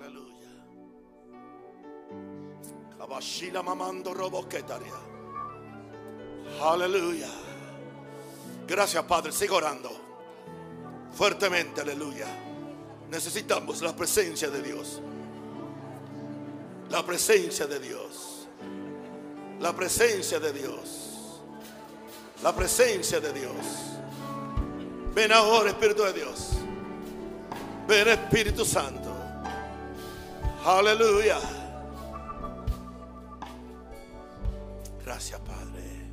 Aleluya. Kabashila mamando roboquetaria. Aleluya. Gracias, Padre. Sigo orando. Fuertemente, aleluya. Necesitamos la presencia de Dios. La presencia de Dios. La presencia de Dios. La presencia de Dios. Ven ahora, Espíritu de Dios. Ven, Espíritu Santo. Aleluya. Gracias, Padre.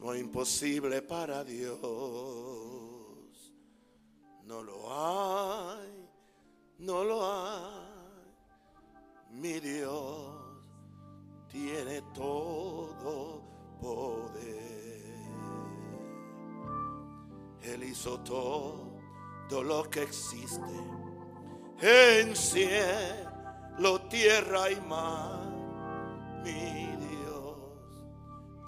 No es imposible para Dios. No lo hay. No lo hay. Mi Dios tiene todo poder. Él hizo todo lo que existe en cielo, tierra y mar. Mi Dios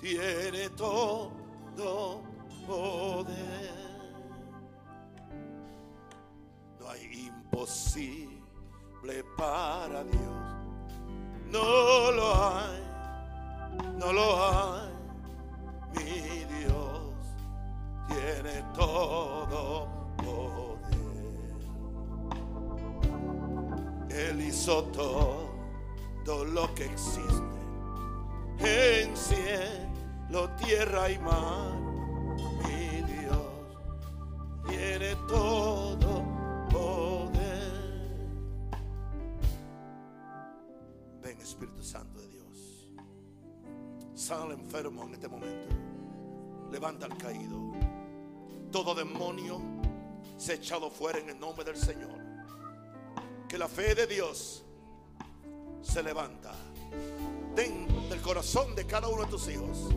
tiene todo poder. No hay imposible para Dios. No lo hay, no lo hay. Mi Dios tiene todo poder. Él hizo todo lo que existe en cielo, tierra y mar. Mi Dios tiene todo Sana al enfermo en este momento. Levanta al caído. Todo demonio se ha echado fuera en el nombre del Señor. Que la fe de Dios se levanta dentro del corazón de cada uno de tus hijos.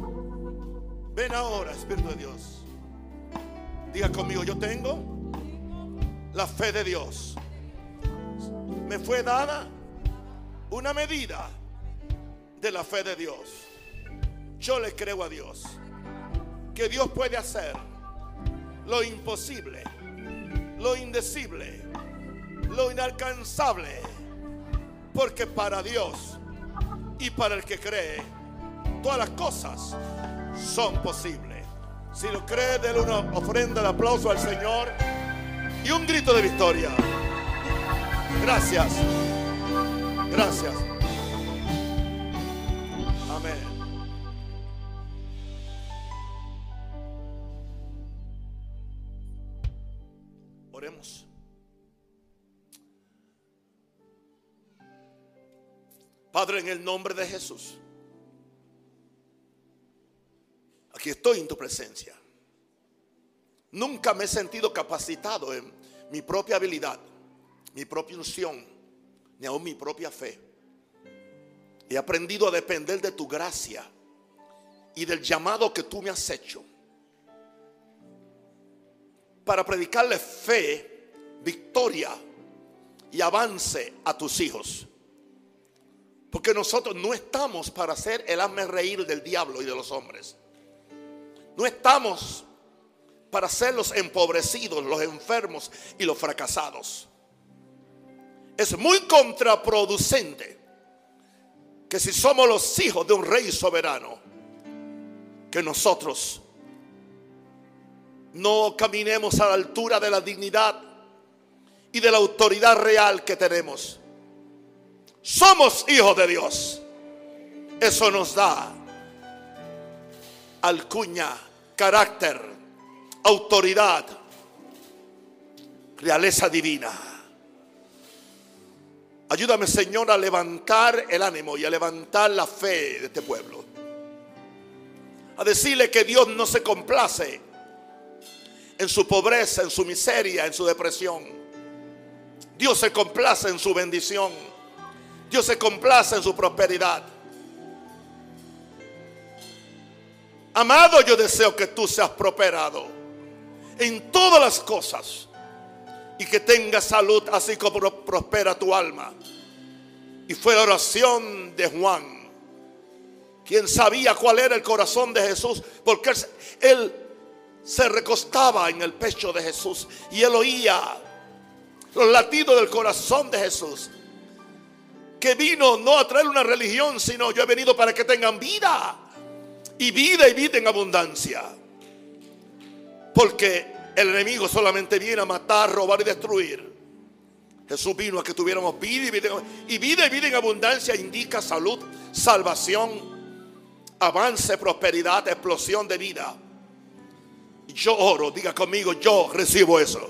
Ven ahora, Espíritu de Dios. Diga conmigo, yo tengo la fe de Dios. Me fue dada una medida de la fe de Dios. Yo le creo a Dios que Dios puede hacer lo imposible, lo indecible, lo inalcanzable. Porque para Dios y para el que cree, todas las cosas son posibles. Si lo cree, déle una ofrenda de aplauso al Señor y un grito de victoria. Gracias. Gracias. Padre, en el nombre de Jesús, aquí estoy en tu presencia. Nunca me he sentido capacitado en mi propia habilidad, mi propia unción, ni aún mi propia fe. He aprendido a depender de tu gracia y del llamado que tú me has hecho para predicarle fe, victoria y avance a tus hijos. Porque nosotros no estamos para ser el hazme reír del diablo y de los hombres. No estamos para ser los empobrecidos, los enfermos y los fracasados. Es muy contraproducente que si somos los hijos de un rey soberano, que nosotros no caminemos a la altura de la dignidad y de la autoridad real que tenemos. Somos hijos de Dios. Eso nos da alcuña, carácter, autoridad, realeza divina. Ayúdame, Señor, a levantar el ánimo y a levantar la fe de este pueblo. A decirle que Dios no se complace en su pobreza, en su miseria, en su depresión. Dios se complace en su bendición. Dios se complace en su prosperidad. Amado, yo deseo que tú seas prosperado en todas las cosas y que tengas salud así como prospera tu alma. Y fue la oración de Juan quien sabía cuál era el corazón de Jesús, porque él, él se recostaba en el pecho de Jesús y él oía los latidos del corazón de Jesús. Que vino no a traer una religión, sino yo he venido para que tengan vida. Y vida y vida en abundancia. Porque el enemigo solamente viene a matar, robar y destruir. Jesús vino a que tuviéramos vida y vida, y vida y vida en abundancia indica salud, salvación, avance, prosperidad, explosión de vida. Yo oro, diga conmigo, yo recibo eso.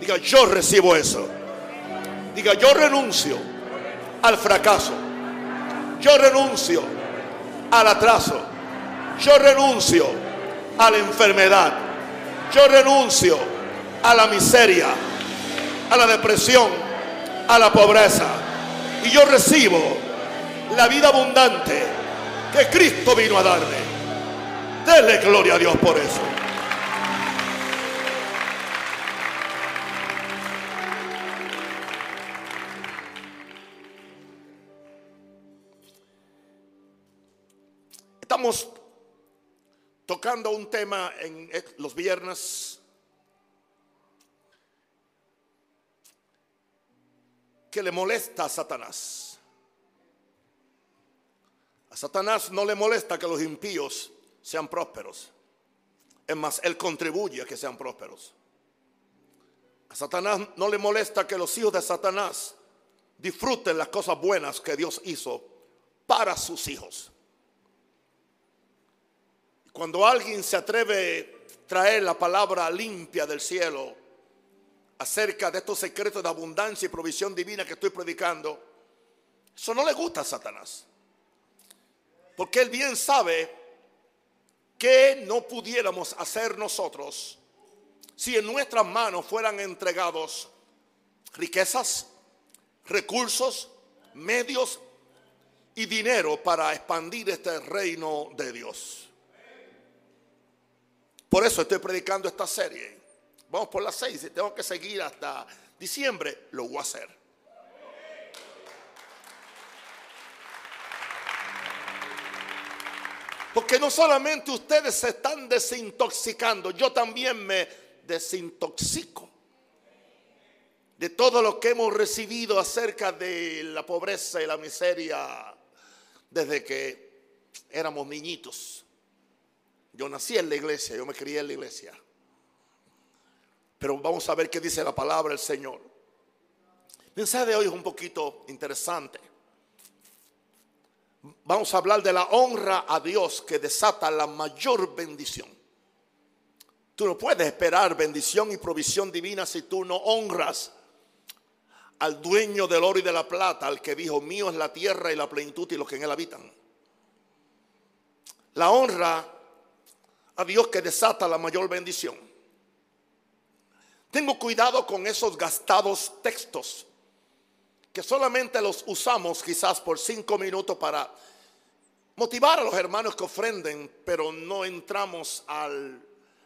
Diga, yo recibo eso. Diga, yo renuncio al fracaso. Yo renuncio al atraso. Yo renuncio a la enfermedad. Yo renuncio a la miseria, a la depresión, a la pobreza. Y yo recibo la vida abundante que Cristo vino a darme. Dele gloria a Dios por eso. Estamos tocando un tema en los viernes que le molesta a Satanás. A Satanás no le molesta que los impíos sean prósperos. Es más, Él contribuye a que sean prósperos. A Satanás no le molesta que los hijos de Satanás disfruten las cosas buenas que Dios hizo para sus hijos. Cuando alguien se atreve a traer la palabra limpia del cielo acerca de estos secretos de abundancia y provisión divina que estoy predicando, eso no le gusta a Satanás. Porque él bien sabe que no pudiéramos hacer nosotros si en nuestras manos fueran entregados riquezas, recursos, medios y dinero para expandir este reino de Dios. Por eso estoy predicando esta serie. Vamos por las seis y tengo que seguir hasta diciembre, lo voy a hacer. Porque no solamente ustedes se están desintoxicando, yo también me desintoxico de todo lo que hemos recibido acerca de la pobreza y la miseria desde que éramos niñitos. Yo nací en la iglesia, yo me crié en la iglesia. Pero vamos a ver qué dice la palabra del Señor. El mensaje de hoy es un poquito interesante vamos a hablar de la honra a Dios que desata la mayor bendición. Tú no puedes esperar bendición y provisión divina si tú no honras al dueño del oro y de la plata, al que dijo, mío es la tierra y la plenitud y los que en él habitan. La honra a Dios que desata la mayor bendición. Tengo cuidado con esos gastados textos que solamente los usamos quizás por cinco minutos para motivar a los hermanos que ofrenden, pero no entramos a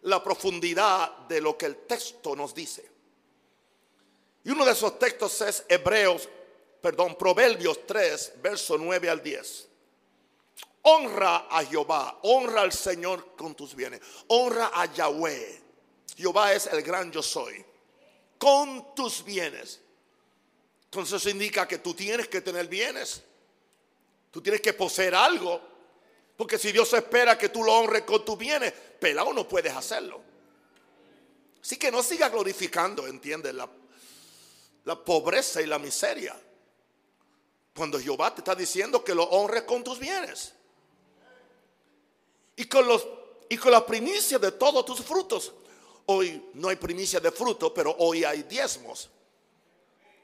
la profundidad de lo que el texto nos dice. Y uno de esos textos es Hebreos, perdón, Proverbios 3, verso 9 al 10. Honra a Jehová, honra al Señor con tus bienes, honra a Yahweh. Jehová es el gran yo soy. Con tus bienes entonces eso indica que tú tienes que tener bienes. Tú tienes que poseer algo. Porque si Dios espera que tú lo honres con tus bienes, pelado no puedes hacerlo. Así que no sigas glorificando, entiendes, la, la pobreza y la miseria. Cuando Jehová te está diciendo que lo honres con tus bienes. Y con, los, y con la primicia de todos tus frutos. Hoy no hay primicia de fruto, pero hoy hay diezmos.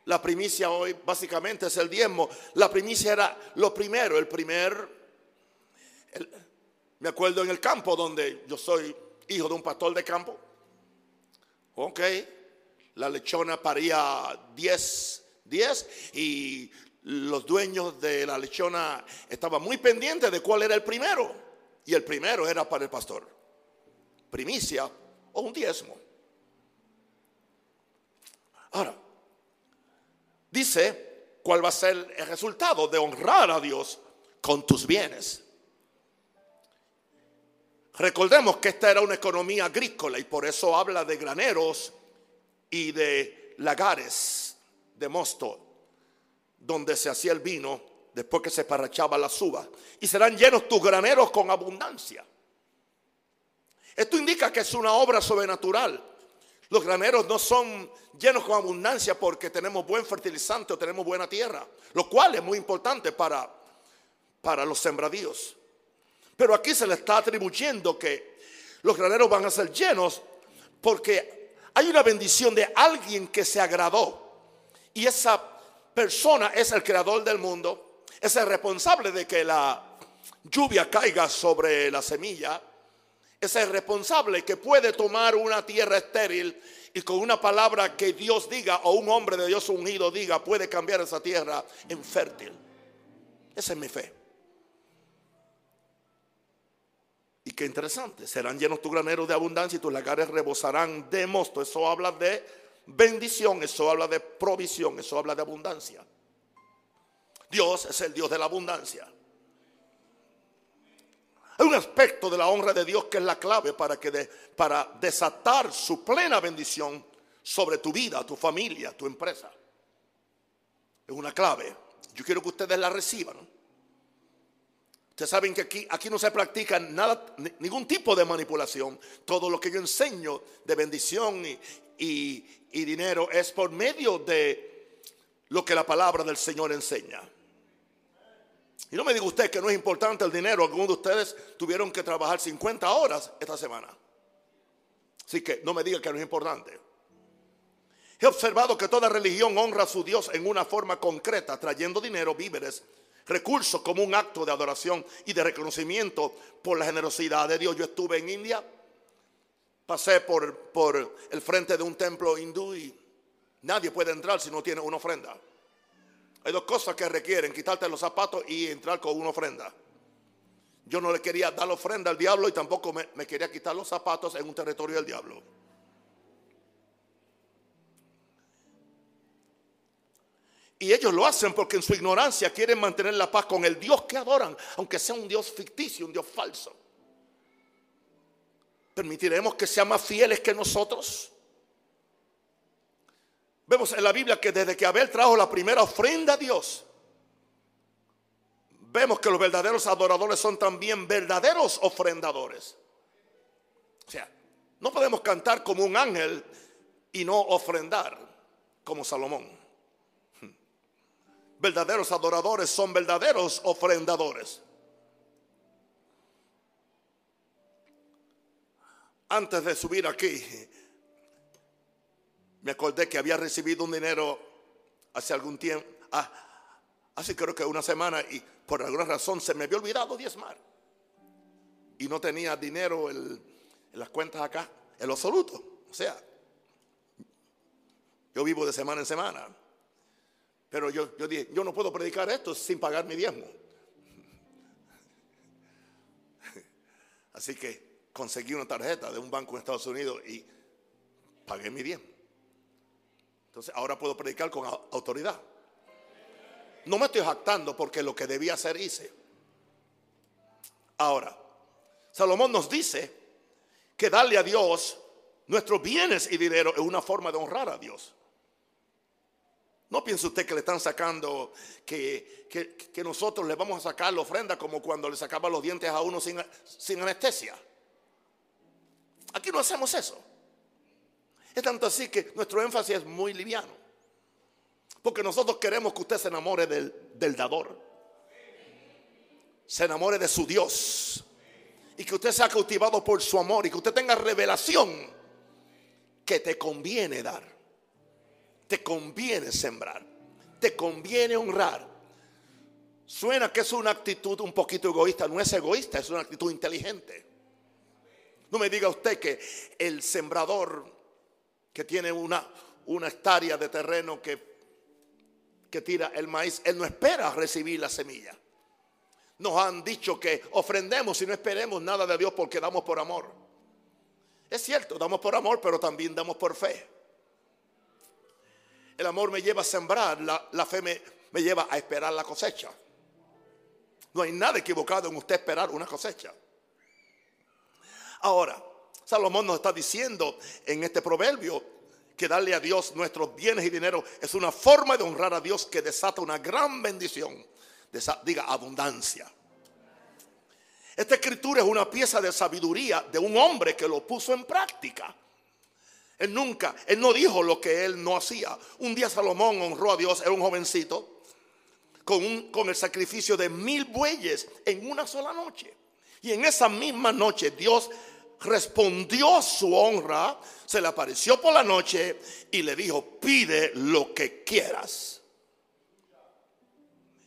La primicia hoy básicamente es el diezmo. La primicia era lo primero, el primer... me acuerdo en el campo donde yo soy hijo de un pastor de campo. Ok, la lechona paría 10, 10 y los dueños de la lechona estaban muy pendientes de cuál era el primero. Y el primero era para el pastor. Primicia o un diezmo. Ahora, dice cuál va a ser el resultado de honrar a Dios con tus bienes. Recordemos que esta era una economía agrícola y por eso habla de graneros y de lagares de mosto, donde se hacía el vino después que se parrachaba la uvas. Y serán llenos tus graneros con abundancia. Esto indica que es una obra sobrenatural. Los graneros no son llenos con abundancia porque tenemos buen fertilizante o tenemos buena tierra, lo cual es muy importante para, para los sembradíos. Pero aquí se le está atribuyendo que los graneros van a ser llenos porque hay una bendición de alguien que se agradó. Y esa persona es el creador del mundo, es el responsable de que la lluvia caiga sobre la semilla, es el responsable que puede tomar una tierra estéril y con una palabra que Dios diga o un hombre de Dios ungido diga puede cambiar esa tierra en fértil. Esa es mi fe. Y qué interesante, serán llenos tus graneros de abundancia y tus lagares rebosarán de mosto. Eso habla de bendición, eso habla de provisión, eso habla de abundancia. Dios es el Dios de la abundancia. Hay un aspecto de la honra de Dios que es la clave para, que para desatar su plena bendición sobre tu vida, tu familia, tu empresa. Es una clave. Yo quiero que ustedes la reciban. Ustedes saben que aquí, aquí no se practica nada, ningún tipo de manipulación. Todo lo que yo enseño de bendición y, y dinero es por medio de lo que la palabra del Señor enseña. Y no me diga usted que no es importante el dinero. Algunos de ustedes tuvieron que trabajar 50 horas esta semana. Así que no me diga que no es importante. He observado que toda religión honra a su Dios en una forma concreta, trayendo dinero, víveres recursos como un acto de adoración y de reconocimiento por la generosidad de Dios. Yo estuve en India, pasé por, por el frente de un templo hindú y nadie puede entrar si no tiene una ofrenda. Hay dos cosas que requieren, quitarte los zapatos y entrar con una ofrenda. Yo no le quería dar ofrenda al diablo y tampoco me quería quitar los zapatos en un territorio del diablo. Y ellos lo hacen porque en su ignorancia quieren mantener la paz con el Dios que adoran, aunque sea un Dios ficticio, un Dios falso. ¿Permitiremos que sean más fieles que nosotros? Vemos en la Biblia que desde que Abel trajo la primera ofrenda a Dios, vemos que los verdaderos adoradores son también verdaderos ofrendadores. O sea, no podemos cantar como un ángel y no ofrendar como Salomón verdaderos adoradores son verdaderos ofrendadores. Antes de subir aquí, me acordé que había recibido un dinero hace algún tiempo, ah, hace creo que una semana, y por alguna razón se me había olvidado diezmar. Y no tenía dinero en, en las cuentas acá, en lo absoluto. O sea, yo vivo de semana en semana. Pero yo, yo dije, yo no puedo predicar esto sin pagar mi diezmo. Así que conseguí una tarjeta de un banco en Estados Unidos y pagué mi diezmo. Entonces ahora puedo predicar con autoridad. No me estoy jactando porque lo que debía hacer hice. Ahora, Salomón nos dice que darle a Dios nuestros bienes y dinero es una forma de honrar a Dios. No piense usted que le están sacando, que, nosotros le vamos a sacar la ofrenda como cuando le sacaban los dientes a uno sin, sin anestesia. Aquí no hacemos eso. Es tanto así que nuestro énfasis es muy liviano. Porque nosotros queremos que usted se enamore del, del dador. Se enamore de su Dios. Y que usted sea cautivado por su amor. Y que usted tenga revelación que te conviene dar te conviene sembrar, te conviene honrar. Suena que es una actitud un poquito egoísta, no es egoísta, es una actitud inteligente. No me diga usted que el sembrador que tiene una, una hectárea de terreno que, que tira el maíz, él no espera recibir la semilla. Nos han dicho que ofrendemos y no esperemos nada de Dios porque damos por amor. Es cierto, damos por amor, pero también damos por fe. El amor me lleva a sembrar, la, fe me, me lleva a esperar la cosecha. No hay nada equivocado en usted esperar una cosecha. Ahora, Salomón nos está diciendo en este proverbio que darle a Dios nuestros bienes y dinero es una forma de honrar a Dios que desata una gran bendición, diga abundancia. Esta escritura es una pieza de sabiduría de un hombre que lo puso en práctica. Él nunca, él no dijo lo que él no hacía. Un día Salomón honró a Dios, era un jovencito, con, el sacrificio de mil bueyes en una sola noche. Y en esa misma noche Dios respondió su honra, se le apareció por la noche y le dijo, pide lo que quieras.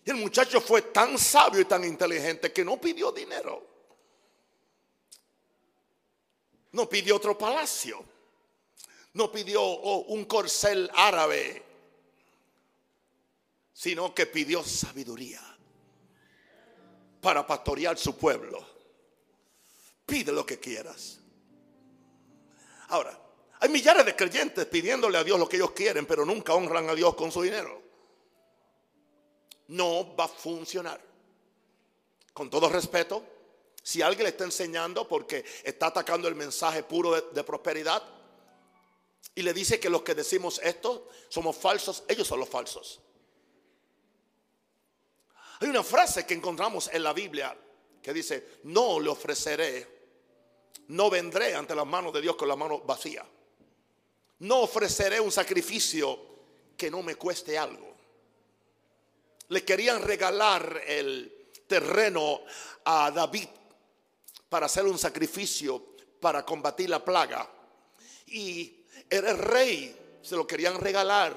Y el muchacho fue tan sabio y tan inteligente que no pidió dinero. No pidió otro palacio. No pidió oh, un corcel árabe. Sino que pidió sabiduría para pastorear su pueblo. Pide lo que quieras. Ahora, hay millares de creyentes pidiéndole a Dios lo que ellos quieren, pero nunca honran a Dios con su dinero no va a funcionar. Con todo respeto, si alguien le está enseñando porque está atacando el mensaje puro de, prosperidad y le dice que los que decimos esto somos falsos, ellos son los falsos. Hay una frase que encontramos en la Biblia que dice, no le ofreceré, no vendré ante las manos de Dios con la mano vacía. No ofreceré un sacrificio que no me cueste algo le querían regalar el terreno a David para hacer un sacrificio para combatir la plaga. Y era el rey, se lo querían regalar.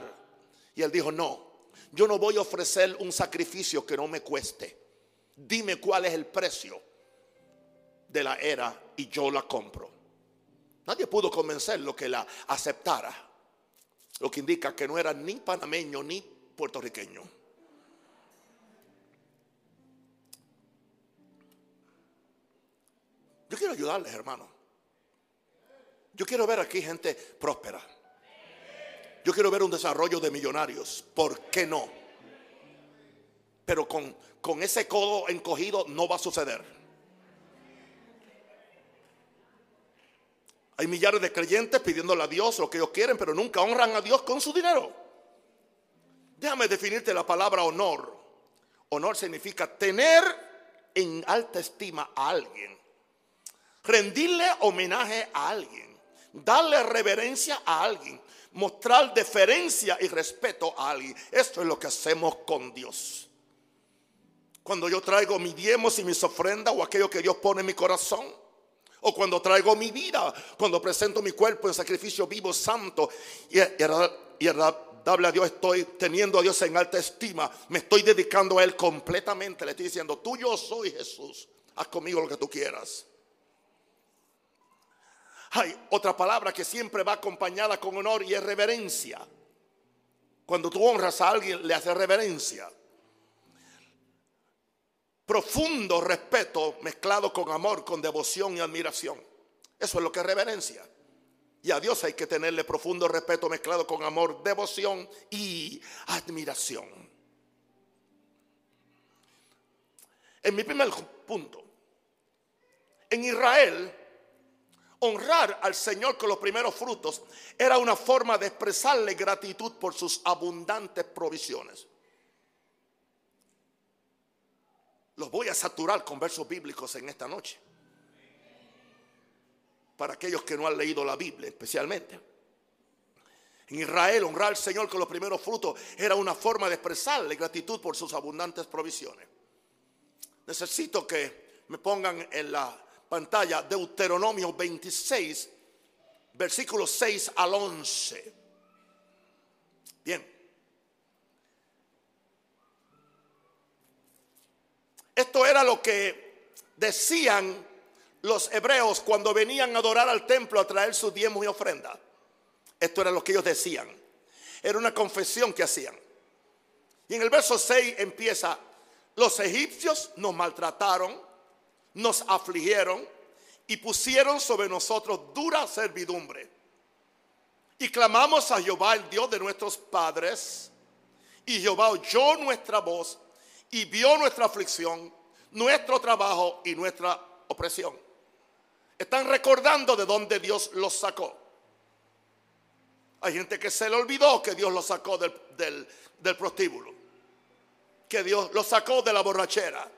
Y él dijo, no, yo no voy a ofrecer un sacrificio que no me cueste. Dime cuál es el precio de la era y yo la compro. Nadie pudo convencerlo que la aceptara. Lo que indica que no era ni panameño ni puertorriqueño. Yo quiero ayudarles, hermano. Yo quiero ver aquí gente próspera. Yo quiero ver un desarrollo de millonarios. ¿Por qué no? Pero con, con ese codo encogido no va a suceder. Hay millares de creyentes pidiéndole a Dios lo que ellos quieren, pero nunca honran a Dios con su dinero. Déjame definirte la palabra honor. Honor significa tener en alta estima a alguien rendirle homenaje a alguien, darle reverencia a alguien, mostrar deferencia y respeto a alguien. Esto es lo que hacemos con Dios. Cuando yo traigo mis diezmos y mis ofrendas o aquello que Dios pone en mi corazón, o cuando traigo mi vida, cuando presento mi cuerpo en sacrificio vivo, santo y, y a Dios, estoy teniendo a Dios en alta estima, me estoy dedicando a Él completamente. Le estoy diciendo, tú yo soy Jesús, haz conmigo lo que tú quieras. Hay otra palabra que siempre va acompañada con honor y es reverencia. Cuando tú honras a alguien, le haces reverencia. Profundo respeto mezclado con amor, con devoción y admiración. Eso es lo que es reverencia. Y a Dios hay que tenerle profundo respeto mezclado con amor, devoción y admiración. En mi primer punto, en Israel honrar al Señor con los primeros frutos era una forma de expresarle gratitud por sus abundantes provisiones. Los voy a saturar con versos bíblicos en esta noche. Para aquellos que no han leído la Biblia especialmente. En Israel honrar al Señor con los primeros frutos era una forma de expresarle gratitud por sus abundantes provisiones. Necesito que me pongan en la pantalla Deuteronomio 26, versículos 6 al 11. Bien. Esto era lo que decían los hebreos cuando venían a adorar al templo a traer sus diezmos y ofrenda. Esto era lo que ellos decían. Era una confesión que hacían. Y en el verso 6 empieza, los egipcios nos maltrataron nos afligieron y pusieron sobre nosotros dura servidumbre. Y clamamos a Jehová, el Dios de nuestros padres, y Jehová oyó nuestra voz y vio nuestra aflicción. nuestro trabajo y nuestra opresión. Están recordando de dónde Dios los sacó. Hay gente que se le olvidó que Dios los sacó del, del prostíbulo. Que Dios los sacó de la borrachera,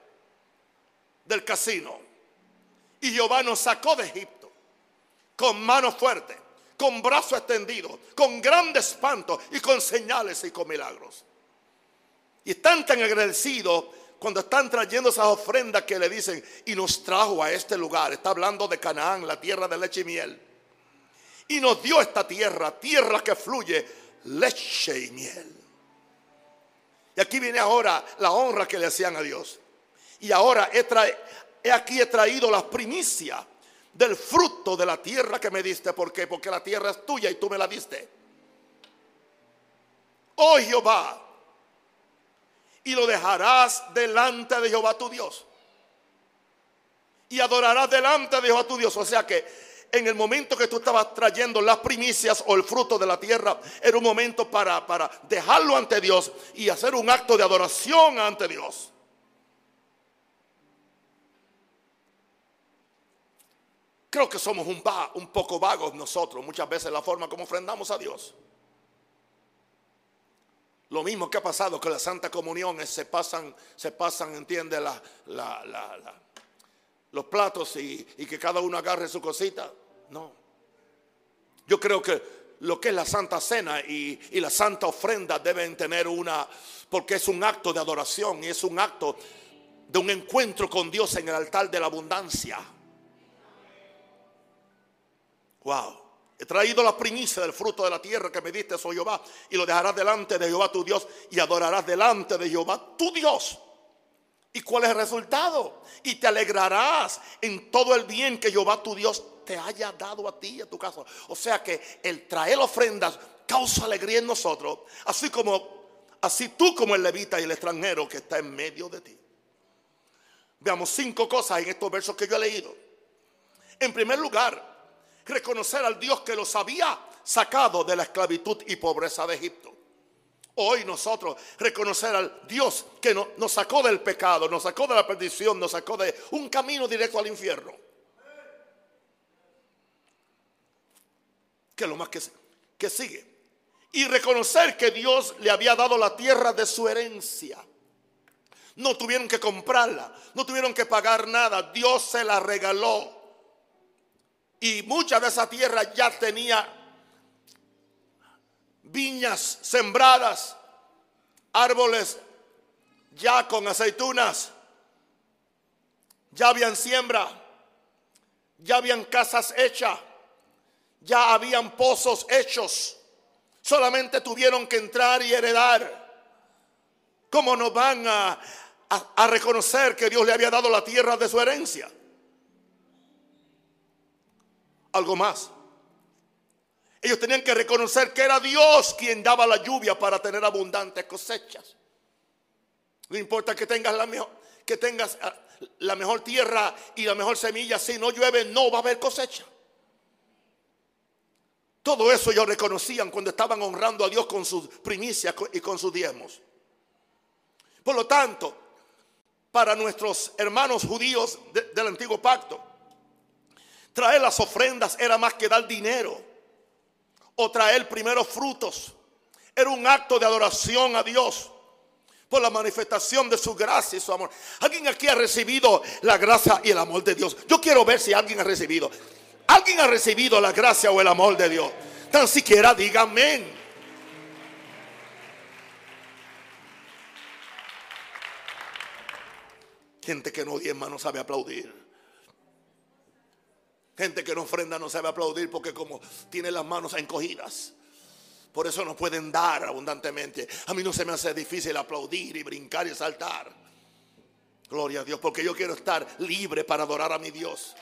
del casino. Y Jehová nos sacó de Egipto con mano fuerte, con brazo extendido, con grande espanto y con señales y con milagros. Y están tan agradecidos cuando están trayendo esas ofrendas que le dicen, y nos trajo a este lugar. Está hablando de Canaán, la tierra de leche y miel. Y nos dio esta tierra, tierra que fluye leche y miel. Y aquí viene ahora la honra que le hacían a Dios. Y ahora he, aquí he traído las primicias del fruto de la tierra que me diste. ¿Por qué? Porque la tierra es tuya y tú me la diste. Oh Jehová, y lo dejarás delante de Jehová tu Dios. Y adorarás delante de Jehová tu Dios. O sea que en el momento que tú estabas trayendo las primicias o el fruto de la tierra, era un momento para, para dejarlo ante Dios y hacer un acto de adoración ante Dios. Creo que somos un, un poco vagos nosotros, muchas veces la forma como ofrendamos a Dios. Lo mismo que ha pasado con la Santa Comunión se pasan, se pasan, entiende, los platos y, que cada uno agarre su cosita. No. Yo creo que lo que es la Santa Cena y, y la Santa Ofrenda deben tener una, porque es un acto de adoración y es un acto de un encuentro con Dios en el altar de la abundancia. Wow. He traído la primicia del fruto de la tierra que me diste, soy Jehová, y lo dejarás delante de Jehová tu Dios y adorarás delante de Jehová tu Dios. ¿Y cuál es el resultado? Y te alegrarás en todo el bien que Jehová tu Dios te haya dado a ti y a tu casa. O sea que el traer ofrendas causa alegría en nosotros, así como así tú como el levita y el extranjero que está en medio de ti. Veamos cinco cosas en estos versos que yo he leído. En primer lugar, reconocer al Dios que los había sacado de la esclavitud y pobreza de Egipto. Hoy nosotros reconocer al Dios que nos sacó del pecado, nos sacó de la perdición, nos sacó de un camino directo al infierno. Que lo más que, que sigue. Y reconocer que Dios le había dado la tierra de su herencia. No tuvieron que comprarla, no tuvieron que pagar nada, Dios se la regaló. Y mucha de esa tierra ya tenía viñas sembradas, árboles ya con aceitunas, ya habían siembra, ya habían casas hechas, ya habían pozos hechos. Solamente tuvieron que entrar y heredar. ¿Cómo nos van a, a reconocer que Dios le había dado la tierra de su herencia? Algo más. Ellos tenían que reconocer que era Dios quien daba la lluvia para tener abundantes cosechas. No importa que tengas la mejor, que tengas ah, la mejor tierra y la mejor semilla, si no llueve no va a haber cosecha. Todo eso ellos reconocían cuando estaban honrando a Dios con sus primicias y con sus diezmos. Por lo tanto, para nuestros hermanos judíos del antiguo pacto, Traer las ofrendas era más que dar dinero o traer primeros frutos. Era un acto de adoración a Dios por la manifestación de su gracia y su amor. ¿Alguien aquí ha recibido la gracia y el amor de Dios? Yo quiero ver si alguien ha recibido. ¿Alguien ha recibido la gracia o el amor de Dios? Tan siquiera diga amén. Gente que no diezma no sabe aplaudir. Gente que no ofrenda no sabe aplaudir porque como tiene las manos encogidas. Por eso no pueden dar abundantemente. A mí no se me hace difícil aplaudir y brincar y saltar. Gloria a Dios, porque yo quiero estar libre para adorar a mi Dios.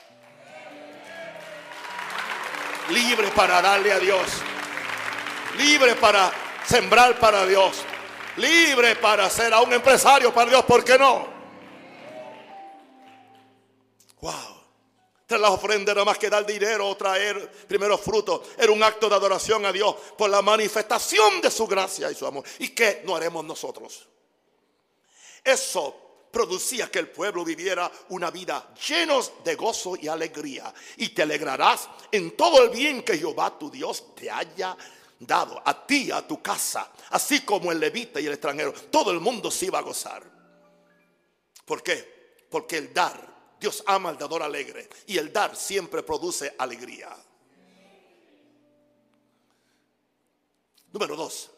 Libre para darle a Dios. Libre para sembrar para Dios. Libre para ser a un empresario para Dios. ¿Por qué no? Wow las ofrendas era más que dar dinero o traer primeros frutos. Era un acto de adoración a Dios por la manifestación de su gracia y su amor. ¿Y qué no haremos nosotros? Eso producía que el pueblo viviera una vida llenos de gozo y alegría. Y te alegrarás en todo el bien que Jehová tu Dios te haya dado a ti, a tu casa, así como el levita y el extranjero. Todo el mundo se iba a gozar. ¿Por qué? Porque el dar, Dios ama al dador alegre y el dar siempre produce alegría. Número dos,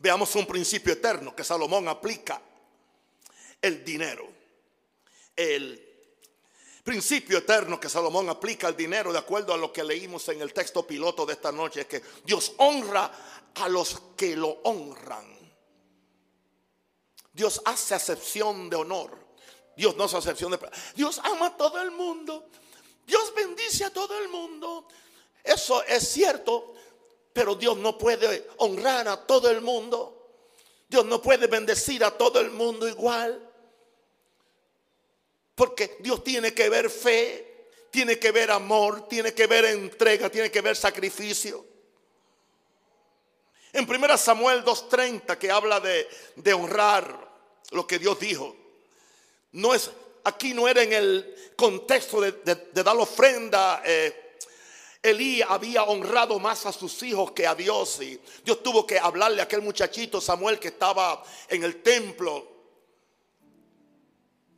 veamos un principio eterno que Salomón aplica el dinero. El principio eterno que Salomón aplica al dinero, de acuerdo a lo que leímos en el texto piloto de esta noche, es que Dios honra a los que lo honran. Dios hace acepción de honor. Dios no hace acepción de... Dios ama a todo el mundo. Dios bendice a todo el mundo. Eso es cierto, pero Dios no puede honrar a todo el mundo. Dios no puede bendecir a todo el mundo igual. Porque Dios tiene que ver fe, tiene que ver amor, tiene que ver entrega, tiene que ver sacrificio. En 1 Samuel 2.30 que habla de, honrar lo que Dios dijo. No es, aquí no era en el contexto de, dar ofrenda. Eh, Elí había honrado más a sus hijos que a Dios. Y Dios tuvo que hablarle a aquel muchachito Samuel que estaba en el templo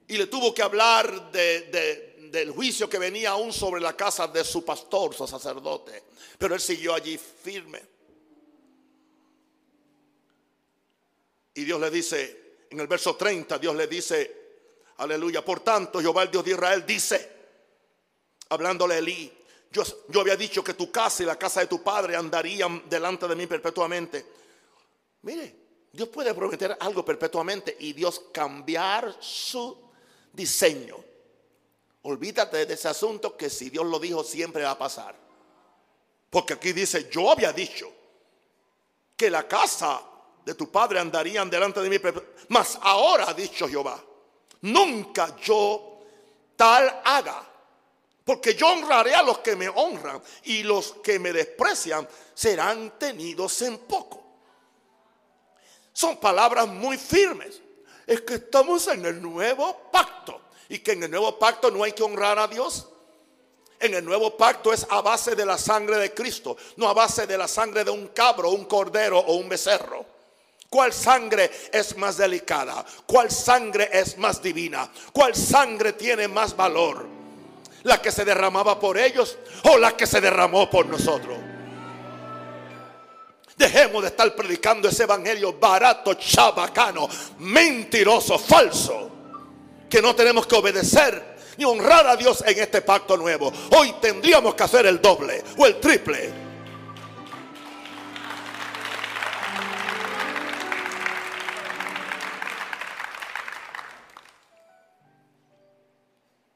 y le tuvo que hablar del juicio que venía aún sobre la casa de su pastor, su sacerdote. Pero él siguió allí firme. Y Dios le dice, en el verso 30, Dios le dice, aleluya, por tanto Jehová el Dios de Israel dice, hablándole a Elí, yo, había dicho que tu casa y la casa de tu padre andarían delante de mí perpetuamente. Mire, Dios puede prometer algo perpetuamente y Dios cambiar su diseño. Olvídate de ese asunto que si Dios lo dijo siempre va a pasar. Porque aquí dice, yo había dicho que la casa de tu padre andarían delante de mí. Mas ahora ha dicho Jehová, nunca yo tal haga. Porque yo honraré a los que me honran y los que me desprecian serán tenidos en poco. Son palabras muy firmes es que estamos en el nuevo pacto y que en el nuevo pacto no hay que honrar a Dios. En el nuevo pacto es a base de la sangre de Cristo, no a base de la sangre de un cabro, un cordero o un becerro. ¿Cuál sangre es más delicada? ¿Cuál sangre es más divina? ¿Cuál sangre tiene más valor? ¿La que se derramaba por ellos o la que se derramó por nosotros? Dejemos de estar predicando ese evangelio barato, chabacano, mentiroso, falso. Que no tenemos que obedecer ni honrar a Dios en este pacto nuevo. Hoy tendríamos que hacer el doble o el triple.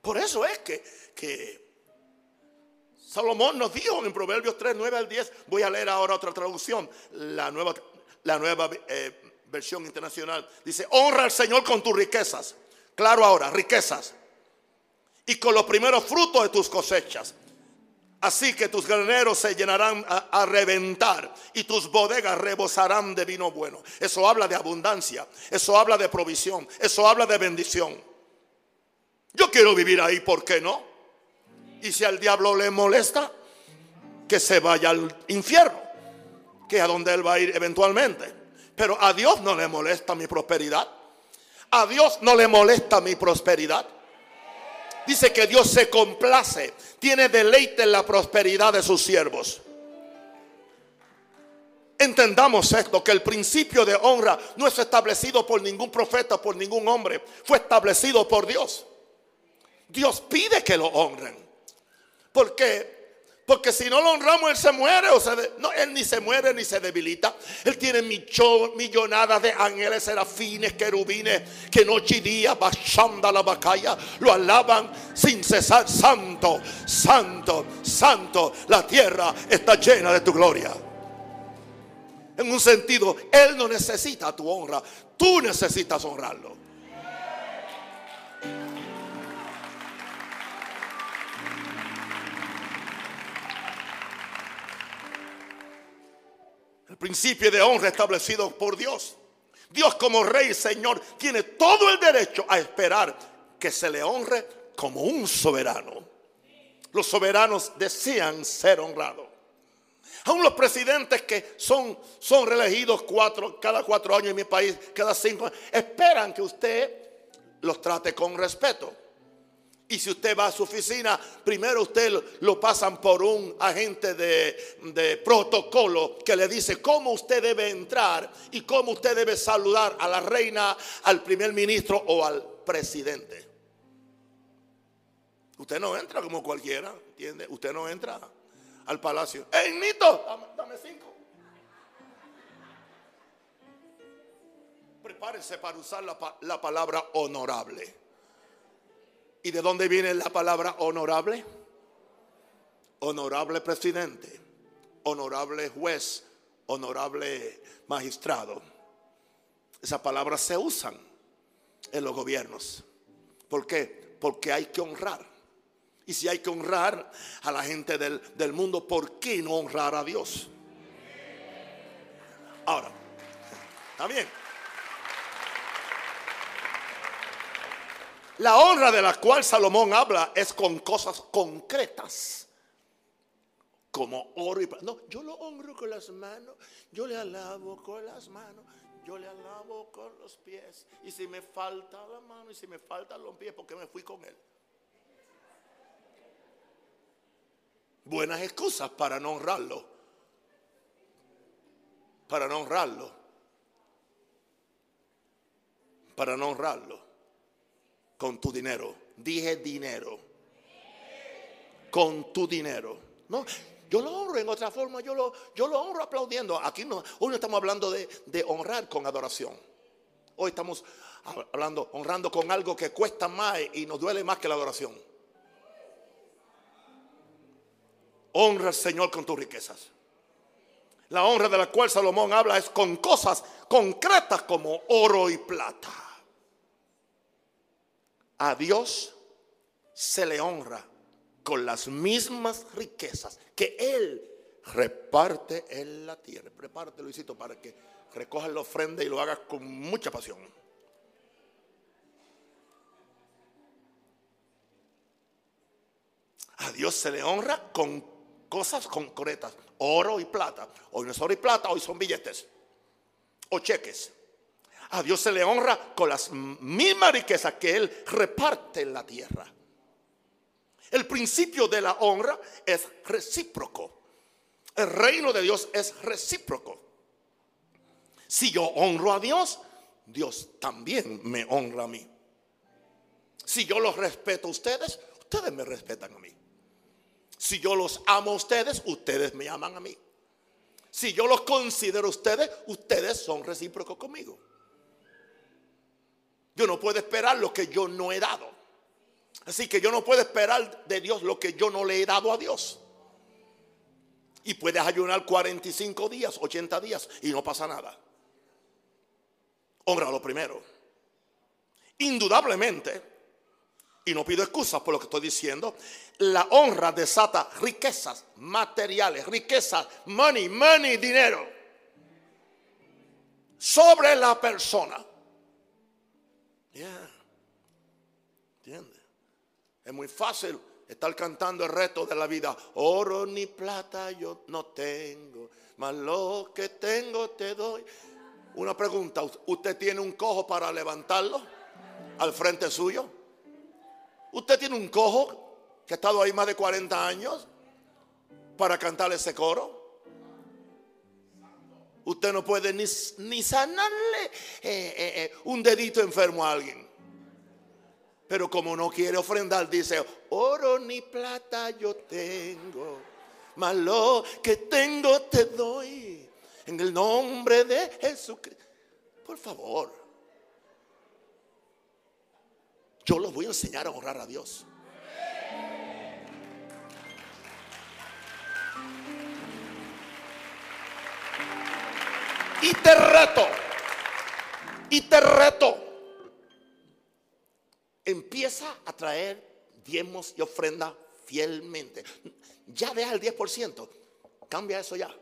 Por eso es que, que Salomón nos dijo en Proverbios 3, 9 al 10, voy a leer ahora otra traducción, la nueva, la nueva eh, versión internacional. Dice, honra al Señor con tus riquezas. Claro ahora, riquezas. Y con los primeros frutos de tus cosechas. Así que tus graneros se llenarán a, a, reventar y tus bodegas rebosarán de vino bueno. Eso habla de abundancia, eso habla de provisión, eso habla de bendición. Yo quiero vivir ahí, ¿por qué no? Y si al diablo le molesta, que se vaya al infierno, que es a donde él va a ir eventualmente. Pero a Dios no le molesta mi prosperidad. A Dios no le molesta mi prosperidad. Dice que Dios se complace, tiene deleite en la prosperidad de sus siervos. Entendamos esto, que el principio de honra no es establecido por ningún profeta, por ningún hombre, fue establecido por Dios. Dios pide que lo honren. ¿Por qué? Porque si no lo honramos, Él se muere. O no, Él ni se muere ni se debilita. Él tiene millonadas de ángeles, serafines, querubines, que noche y día, bachanda la bacaya, lo alaban sin cesar. Santo, santo, santo. La tierra está llena de tu gloria. En un sentido, Él no necesita tu honra. Tú necesitas honrarlo. Principio de honra establecido por Dios. Dios como rey y señor tiene todo el derecho a esperar que se le honre como un soberano. Los soberanos desean ser honrados. Aún los presidentes que son, son reelegidos cuatro, cada cuatro años en mi país, cada cinco esperan que usted los trate con respeto. Y si usted va a su oficina, primero usted lo, pasan por un agente de, protocolo que le dice cómo usted debe entrar y cómo usted debe saludar a la reina, al primer ministro o al presidente. Usted no entra como cualquiera, ¿entiende? Usted no entra al palacio. ¡Ey, Nito! Dame, cinco. Prepárense para usar la palabra honorable. ¿Y de dónde viene la palabra honorable? Honorable presidente, honorable juez, honorable magistrado. Esas palabras se usan en los gobiernos. ¿Por qué? Porque hay que honrar. Y si hay que honrar a la gente del, del mundo, ¿por qué no honrar a Dios? Ahora, ¿está bien? La honra de la cual Salomón habla es con cosas concretas. Como oro y plata. No, yo lo honro con las manos. Yo le alabo con las manos. Yo le alabo con los pies. Y si me falta la mano y si me faltan los pies, porque me fui con él. Buenas excusas para no honrarlo. Para no honrarlo. Para no honrarlo con tu dinero. Dije dinero. Con tu dinero. No, yo lo honro en otra forma, yo lo, yo lo honro aplaudiendo. Aquí no, hoy no estamos hablando de, de honrar con adoración. Hoy estamos hablando, honrando con algo que cuesta más y nos duele más que la adoración. Honra al Señor con tus riquezas. La honra de la cual Salomón habla es con cosas concretas como oro y plata a Dios se le honra con las mismas riquezas que Él reparte en la tierra. Prepárate, Luisito, para que recojas la ofrenda y lo hagas con mucha pasión. A Dios se le honra con cosas concretas, oro y plata. Hoy no es oro y plata, hoy son billetes o cheques. A Dios se le honra con las mismas riquezas que Él reparte en la tierra. El principio de la honra es recíproco. El reino de Dios es recíproco. Si yo honro a Dios, Dios también me honra a mí. Si yo los respeto a ustedes, ustedes me respetan a mí. Si yo los amo a ustedes, ustedes me aman a mí. Si yo los considero a ustedes, ustedes son recíprocos conmigo. Yo no puedo esperar lo que yo no he dado. Así que yo no puedo esperar de Dios lo que yo no le he dado a Dios. Y puedes ayunar 45 días, 80 días y no pasa nada. Honra lo primero. Indudablemente, y no pido excusas por lo que estoy diciendo, la honra desata riquezas materiales, riquezas, money, money, dinero, sobre la persona. Ya. ¿Entiendes? Es muy fácil estar cantando el resto de la vida. Oro ni plata yo no tengo, mas lo que tengo te doy. Una pregunta, ¿usted tiene un cojo para levantarlo al frente suyo? ¿Usted tiene un cojo que ha estado ahí más de 40 años para cantar ese coro? Usted no puede ni, sanarle eh, eh, eh, un dedito enfermo a alguien. Pero como no quiere ofrendar, dice, oro ni plata yo tengo, mas lo que tengo te doy. En el nombre de Jesucristo. Por favor. Yo los voy a enseñar a honrar a Dios. Y te reto, y te reto, empieza a traer diezmos y ofrenda fielmente. Ya deja el 10%, cambia eso ya.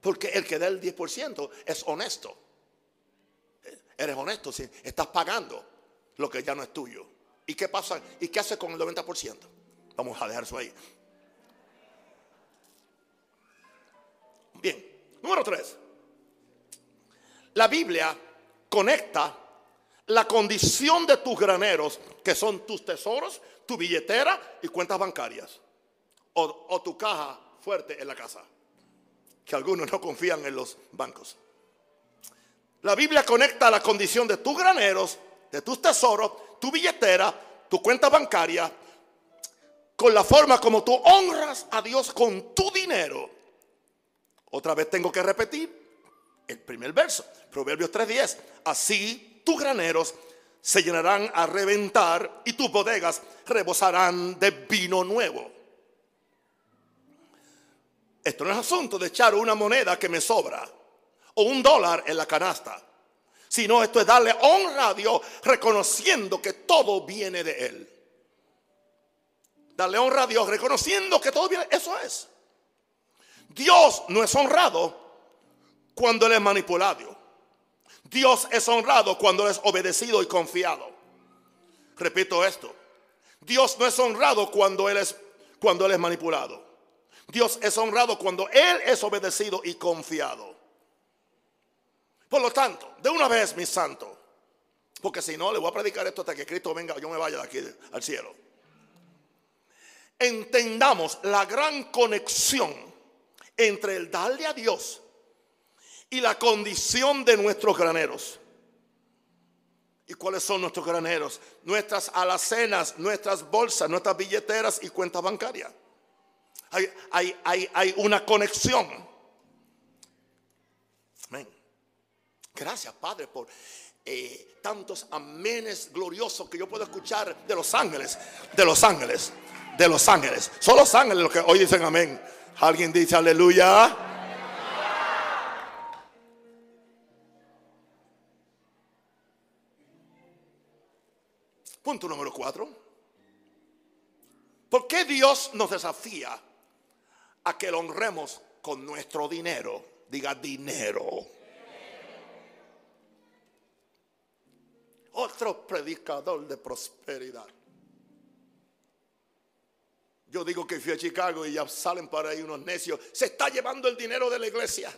Porque el que da el 10% es honesto. Eres honesto, si estás pagando lo que ya no es tuyo. ¿Y qué pasa? ¿Y qué hace con el 90%? Vamos a dejar eso ahí. Bien, número 3. La Biblia conecta la condición de tus graneros, que son tus tesoros, tu billetera y cuentas bancarias, o, o tu caja fuerte en la casa, que algunos no confían en los bancos. La Biblia conecta la condición de tus graneros, de tus tesoros, tu billetera, tu cuenta bancaria, con la forma como tú honras a Dios con tu dinero. Otra vez tengo que repetir el primer verso, Proverbios 3:10. Así tus graneros se llenarán a reventar y tus bodegas rebosarán de vino nuevo. Esto no es asunto de echar una moneda que me sobra o un dólar en la canasta, sino esto es darle honra a Dios reconociendo que todo viene de Él. Darle honra a Dios reconociendo que todo viene, eso es. Dios no es honrado cuando Él es manipulado. Dios es honrado cuando Él es obedecido y confiado. Repito esto. Dios no es honrado cuando Él es, cuando él es manipulado. Dios es honrado cuando Él es obedecido y confiado. Por lo tanto, de una vez, mi santo, porque si no, le voy a predicar esto hasta que Cristo venga, yo me vaya de aquí al cielo. Entendamos la gran conexión entre el darle a Dios y la condición de nuestros graneros. ¿Y cuáles son nuestros graneros? Nuestras alacenas, nuestras bolsas, nuestras billeteras y cuentas bancarias. Hay, hay, una conexión. Amén. Gracias, Padre, por eh, tantos amenes gloriosos que yo puedo escuchar de los ángeles, de los ángeles, de los ángeles. Son los ángeles los que hoy dicen amén. Alguien dice aleluya. Punto número cuatro. ¿Por qué Dios nos desafía a que lo honremos con nuestro dinero? Diga dinero. Otro predicador de prosperidad. Yo digo que fui a Chicago y ya salen para ahí unos necios. Se está llevando el dinero de la iglesia.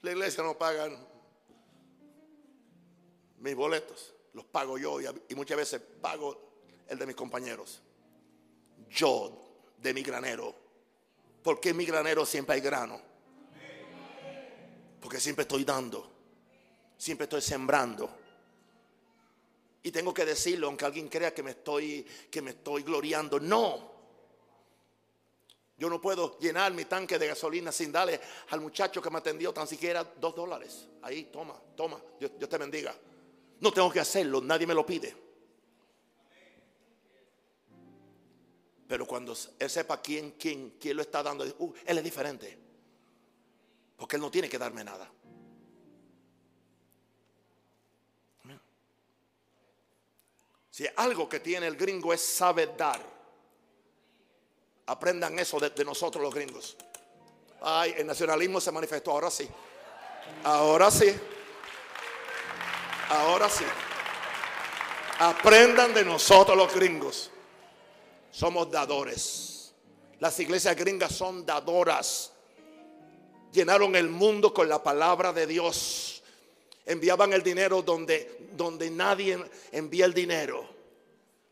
La iglesia no paga mis boletos, los pago yo y, muchas veces pago el de mis compañeros. Yo, de mi granero. porque en mi granero siempre hay grano? Porque siempre estoy dando, siempre estoy sembrando. Y tengo que decirlo, aunque alguien crea que me estoy, que me estoy gloriando. No. Yo no puedo llenar mi tanque de gasolina sin darle al muchacho que me atendió tan siquiera dos dólares. Ahí, toma, toma, Dios te bendiga. No tengo que hacerlo, nadie me lo pide. Pero cuando él sepa quién, quién, lo está dando, uh, él es diferente. Porque él no tiene que darme nada. Si algo que tiene el gringo es saber dar. Aprendan eso de, nosotros los gringos. Ay, el nacionalismo se manifestó, ahora sí. Ahora sí. Ahora sí. Aprendan de nosotros los gringos. Somos dadores. Las iglesias gringas son dadoras. Llenaron el mundo con la palabra de Dios. Enviaban el dinero donde, donde nadie envía el dinero.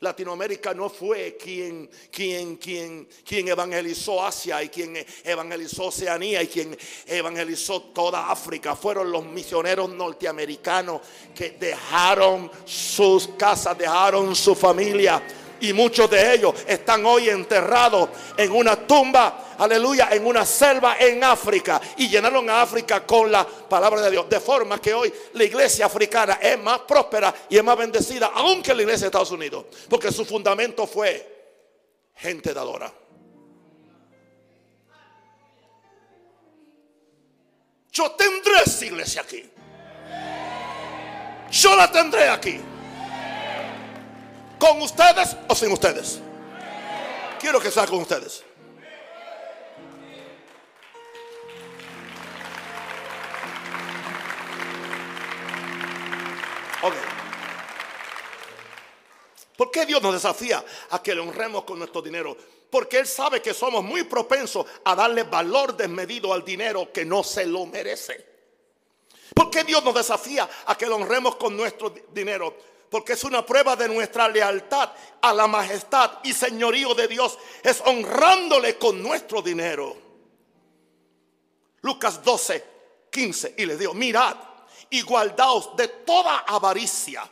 Latinoamérica no fue quien, quien, quien, quien evangelizó Asia y quien evangelizó Oceanía y quien evangelizó toda África. Fueron los misioneros norteamericanos que dejaron sus casas, dejaron su familia. Y muchos de ellos están hoy enterrados en una tumba aleluya, en una selva en África y llenaron a África con la palabra de Dios. De forma que hoy la iglesia africana es más próspera y es más bendecida, aunque la iglesia de Estados Unidos, porque su fundamento fue gente dadora. Yo tendré esa iglesia aquí. Yo la tendré aquí con ustedes o sin ustedes. Quiero que sea con ustedes. Okay. ¿Por qué Dios nos desafía a que le honremos con nuestro dinero? Porque Él sabe que somos muy propensos a darle valor desmedido al dinero que no se lo merece. ¿Por qué Dios nos desafía a que le honremos con nuestro dinero? Porque es una prueba de nuestra lealtad a la majestad y señorío de Dios. Es honrándole con nuestro dinero. Lucas 12, 15. Y le digo, mirad y guardaos de toda avaricia.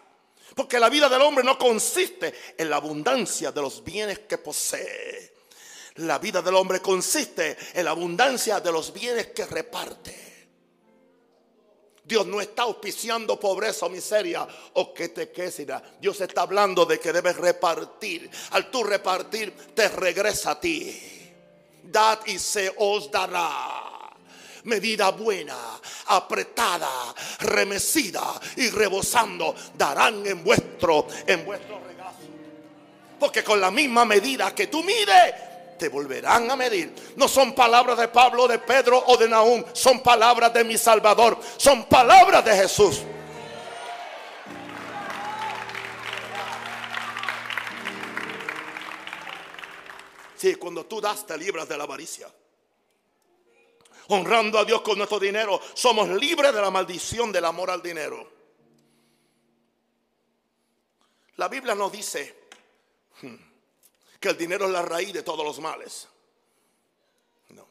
Porque la vida del hombre no consiste en la abundancia de los bienes que posee. La vida del hombre consiste en la abundancia de los bienes que reparte. Dios no está auspiciando pobreza o miseria o que te quesiera. Dios está hablando de que debes repartir. Al tú repartir, te regresa a ti. Dad y se os dará. Medida buena, apretada, remecida y rebosando darán en vuestro, en vuestro regazo. Porque con la misma medida que tú mides, te volverán a medir. No son palabras de Pablo, de Pedro o de Nahum. Son palabras de mi Salvador. Son palabras de Jesús. Sí, cuando tú das te libras de la avaricia. Honrando a Dios con nuestro dinero, somos libres de la maldición del amor al dinero. La Biblia nos dice, hmm, que el dinero es la raíz de todos los males. No.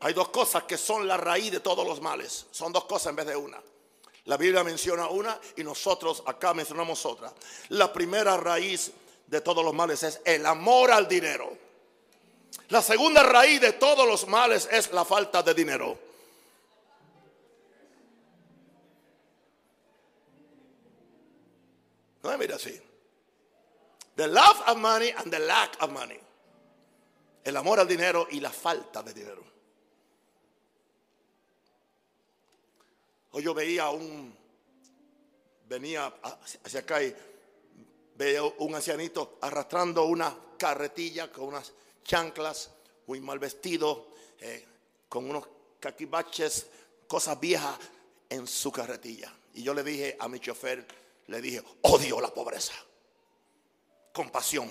Hay dos cosas que son la raíz de todos los males. Son dos cosas en vez de una. La Biblia menciona una y nosotros acá mencionamos otra. La primera raíz de todos los males es el amor al dinero. La segunda raíz de todos los males es la falta de dinero. No mira así. The love of money and the lack of money. El amor al dinero y la falta de dinero. Hoy yo veía un, venía hacia acá y veía un ancianito arrastrando una carretilla con unas chanclas, muy mal vestido, eh, con unos caquibaches, cosas viejas en su carretilla. Y yo le dije a mi chofer, le dije, odio la pobreza compasión.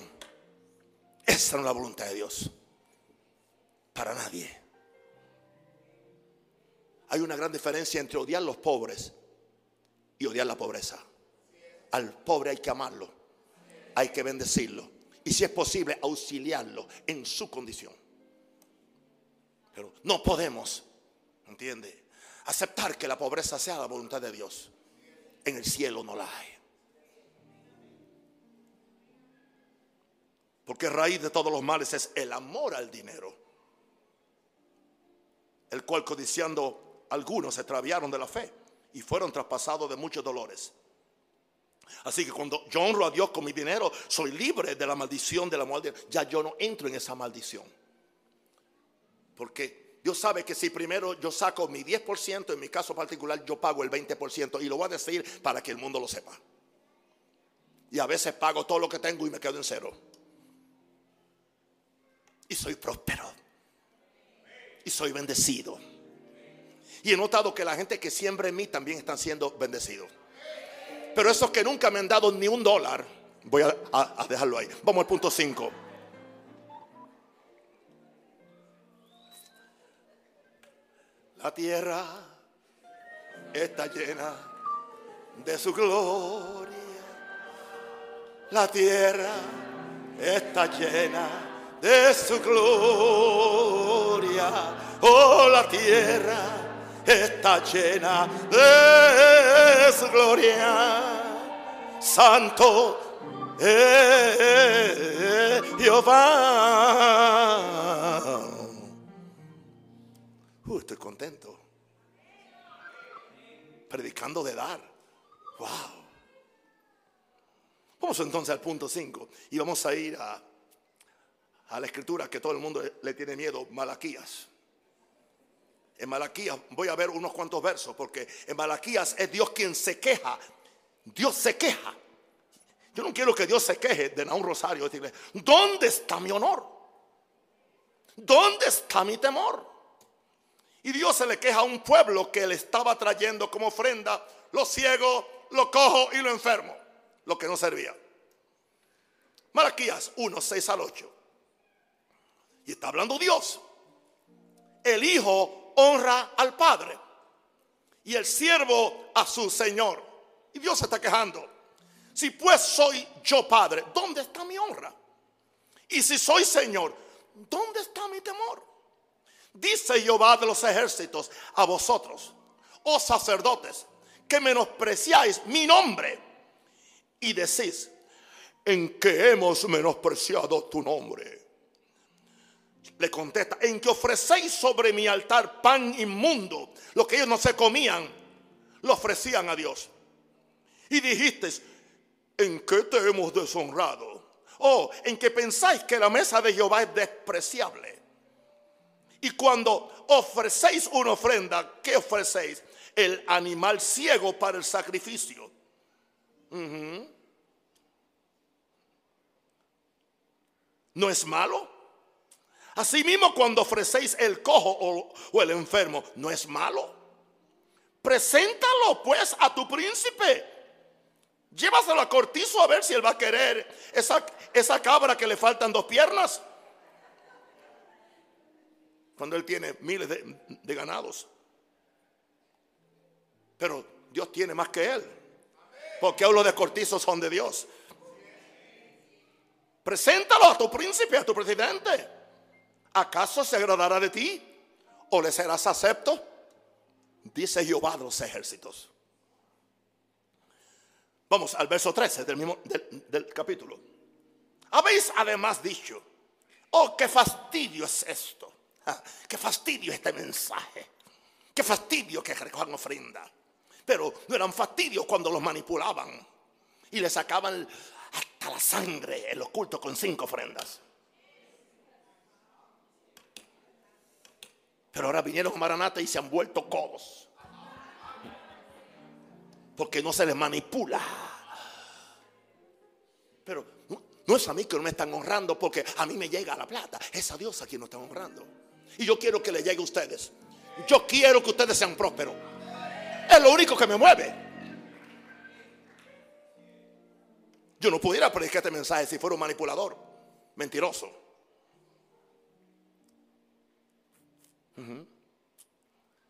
Esa no es la voluntad de Dios. Para nadie. Hay una gran diferencia entre odiar a los pobres y odiar la pobreza. Al pobre hay que amarlo. Hay que bendecirlo. Y si es posible, auxiliarlo en su condición. Pero no podemos, ¿entiende? Aceptar que la pobreza sea la voluntad de Dios. En el cielo no la hay. Porque raíz de todos los males es el amor al dinero. El cual codiciando algunos se extraviaron de la fe y fueron traspasados de muchos dolores. Así que cuando yo honro a Dios con mi dinero, soy libre de la maldición de la muerte. Ya yo no entro en esa maldición. Porque Dios sabe que si primero yo saco mi 10%, en mi caso particular yo pago el 20% y lo voy a decir para que el mundo lo sepa. Y a veces pago todo lo que tengo y me quedo en cero y soy próspero. Y soy bendecido. Y he notado que la gente que siembra en mí también están siendo bendecidos. Pero esos que nunca me han dado ni un dólar, voy a, dejarlo ahí. Vamos al punto 5. La tierra está llena de su gloria. La tierra está llena de su gloria. Oh, la tierra está llena de su gloria. Santo es Jehová. Uh, estoy contento. Predicando de dar. Wow. Vamos entonces al punto 5 y vamos a ir a a la escritura que todo el mundo le tiene miedo, Malaquías. En Malaquías voy a ver unos cuantos versos porque en Malaquías es Dios quien se queja. Dios se queja. Yo no quiero que Dios se queje de un Rosario. Decirle, ¿dónde está mi honor? ¿Dónde está mi temor? Y Dios se le queja a un pueblo que le estaba trayendo como ofrenda los ciegos, lo cojo y lo enfermo, lo que no servía. Malaquías 1, 6 al 8. Y está hablando Dios. El Hijo honra al Padre y el siervo a su Señor. Y Dios se está quejando. Si pues soy yo Padre, ¿dónde está mi honra? Y si soy Señor, ¿dónde está mi temor? Dice Jehová de los ejércitos a vosotros, oh sacerdotes, que menospreciáis mi nombre y decís, en que hemos menospreciado tu nombre. Le contesta, en que ofrecéis sobre mi altar pan inmundo, lo que ellos no se comían, lo ofrecían a Dios. Y dijiste, ¿en qué te hemos deshonrado? Oh, en que pensáis que la mesa de Jehová es despreciable. Y cuando ofrecéis una ofrenda, ¿qué ofrecéis? El animal ciego para el sacrificio. ¿No es malo? Asimismo, cuando ofrecéis el cojo o, el enfermo, ¿no es malo? Preséntalo pues a tu príncipe. Llévaselo a cortizo a ver si él va a querer esa, esa cabra que le faltan dos piernas. Cuando él tiene miles de, de ganados. Pero Dios tiene más que él. Porque hablo de cortizos son de Dios. Preséntalo a tu príncipe, a tu presidente. ¿Acaso se agradará de ti? ¿O le serás acepto? Dice Jehová de los ejércitos. Vamos al verso 13 del mismo del, capítulo. Habéis además dicho, oh, qué fastidio es esto. Qué fastidio este mensaje. Qué fastidio que recojan ofrenda. Pero no eran fastidios cuando los manipulaban y le sacaban hasta la sangre el oculto con cinco ofrendas. Pero ahora vinieron a Maranata y se han vuelto codos. Porque no se les manipula. Pero no, es a mí que no me están honrando porque a mí me llega la plata. Es a Dios a quien nos están honrando. Y yo quiero que le llegue a ustedes. Yo quiero que ustedes sean prósperos. Es lo único que me mueve. Yo no pudiera predicar este mensaje si fuera un manipulador, mentiroso.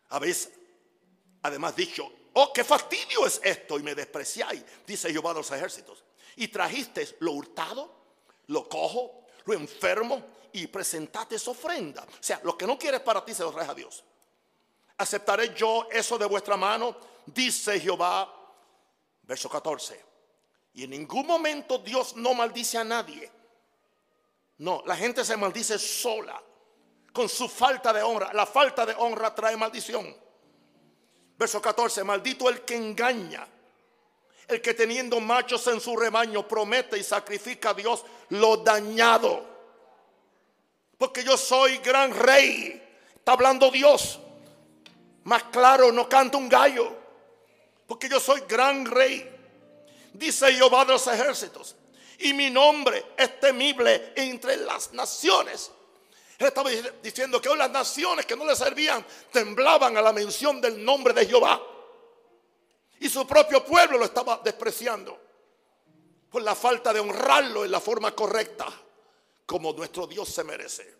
Habéis además dicho, oh, qué fastidio es esto y me despreciáis, dice Jehová de los ejércitos. Y trajisteis lo hurtado, lo cojo, lo enfermo y presentasteis ofrenda. O sea, lo que no quieres para ti se lo traes a Dios. ¿Aceptaré yo eso de vuestra mano? Dice Jehová, verso 14. Y en ningún momento Dios no maldice a nadie. No, la gente se maldice sola con su falta de honra. La falta de honra trae maldición. Verso 14, maldito el que engaña, el que teniendo machos en su rebaño promete y sacrifica a Dios lo dañado. Porque yo soy gran rey. Está hablando Dios. Más claro, no canta un gallo. Porque yo soy gran rey dice Jehová de los ejércitos. Y mi nombre es temible entre las naciones. Él estaba diciendo que hoy las naciones que no le servían temblaban a la mención del nombre de Jehová. Y su propio pueblo lo estaba despreciando por la falta de honrarlo en la forma correcta, como nuestro Dios se merece.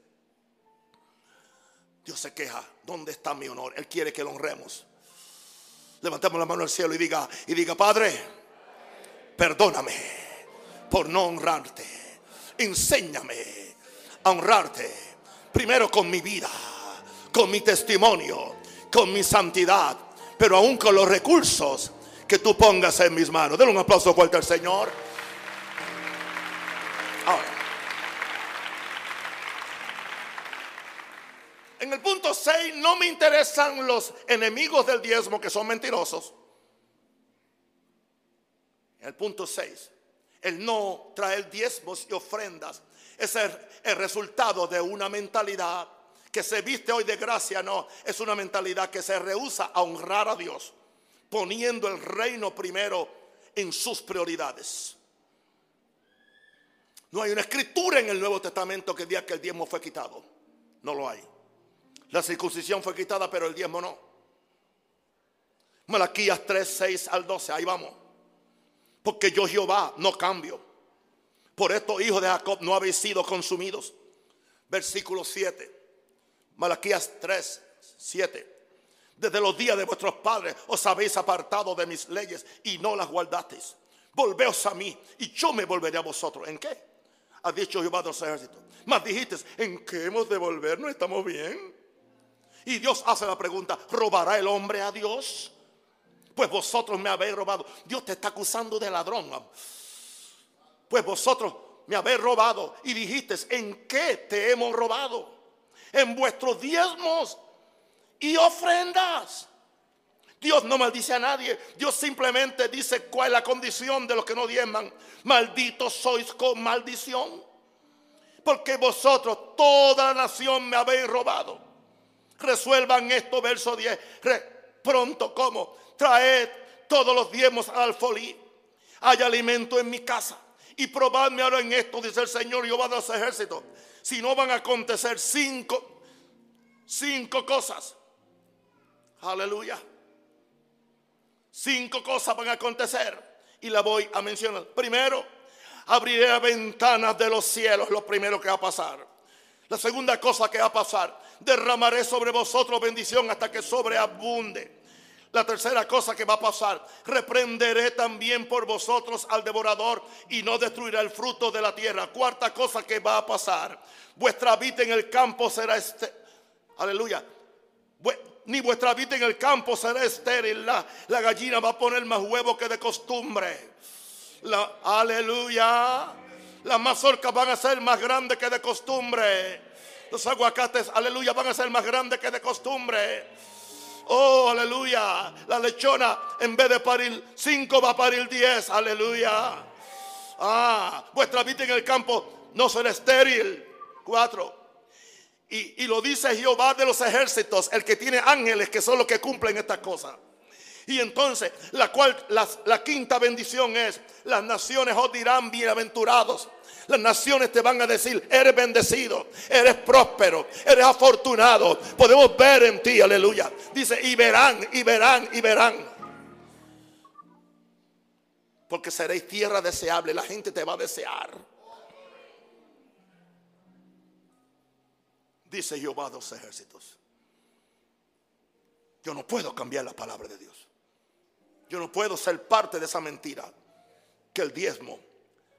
Dios se queja, ¿dónde está mi honor? Él quiere que lo honremos. Levantemos la mano al cielo y diga, y diga, Padre, perdóname por no honrarte. Enséñame a honrarte primero con mi vida, con mi testimonio, con mi santidad, pero aún con los recursos que tú pongas en mis manos. Denle un aplauso fuerte al Señor. En el punto 6 no me interesan los enemigos del diezmo que son mentirosos. El punto 6. El no traer diezmos y ofrendas es el, resultado de una mentalidad que se viste hoy de gracia, no, es una mentalidad que se rehúsa a honrar a Dios, poniendo el reino primero en sus prioridades. No hay una escritura en el Nuevo Testamento que diga que el diezmo fue quitado. No lo hay. La circuncisión fue quitada, pero el diezmo no. Malaquías 3, 6 al 12, ahí vamos. porque yo Jehová no cambio. Por esto, hijos de Jacob, no habéis sido consumidos. Versículo 7. Malaquías 3, 7. Desde los días de vuestros padres os habéis apartado de mis leyes y no las guardasteis. Volveos a mí y yo me volveré a vosotros. ¿En qué? Ha dicho Jehová de los ejércitos. Mas dijiste, ¿en qué hemos de volver? ¿No estamos bien? Y Dios hace la pregunta, ¿robará el hombre a Dios? Pues vosotros me habéis robado. Dios te está acusando de ladrón. Pues vosotros me habéis robado y dijiste, ¿en qué te hemos robado? En vuestros diezmos y ofrendas. Dios no maldice a nadie. Dios simplemente dice cuál es la condición de los que no diezman. Malditos sois con maldición. Porque vosotros, toda la nación, me habéis robado. Resuelvan esto, verso 10. pronto, como Traed todos los diezmos al alfolí. Hay alimento en mi casa. Y probadme ahora en esto, dice el Señor Jehová de los ejércitos. Si no van a acontecer cinco, cinco cosas Aleluya. Cinco cosas van a acontecer y la voy a mencionar. Primero, abriré las ventanas de los cielos, lo primero que va a pasar. La segunda cosa que va a pasar, derramaré sobre vosotros bendición hasta que sobreabunde. La tercera cosa que va a pasar, reprenderé también por vosotros al devorador y no destruirá el fruto de la tierra. Cuarta cosa que va a pasar, vuestra vida en el campo será este. Aleluya ni vuestra vida en el campo será estéril. La, la gallina va a poner más huevos que de costumbre. La, aleluya. Las mazorcas van a ser más grandes que de costumbre. Los aguacates, aleluya, van a ser más grandes que de costumbre. Oh, aleluya. La lechona, en vez de parir cinco, va a parir diez. Aleluya. Ah, vuestra vida en el campo no será estéril. Cuatro. Y, lo dice Jehová de los ejércitos, el que tiene ángeles que son los que cumplen estas cosas. Y entonces la, cual, la, quinta bendición es, las naciones os dirán bienaventurados. Las naciones te van a decir, eres bendecido, eres próspero, eres afortunado. Podemos ver en ti, aleluya. Dice, y verán, y verán, y verán. Porque seréis tierra deseable, la gente te va a desear. dice Jehová de los ejércitos. Yo no puedo cambiar la palabra de Dios. Yo no puedo ser parte de esa mentira. Que el diezmo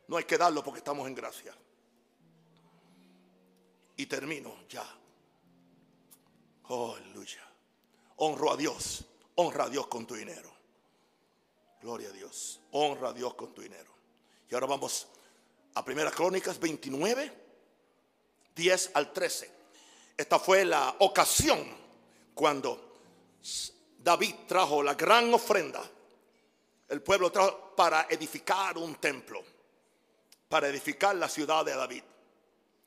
no hay que darlo porque estamos en gracia. Y termino ya. Oh, aleluya. Honro a Dios. Honra a Dios con tu dinero. Gloria a Dios. Honra a Dios con tu dinero. Y ahora vamos a Primera Crónicas 29, 10 al 13. Esta fue la ocasión cuando David trajo la gran ofrenda. El pueblo trajo para edificar un templo, para edificar la ciudad de David.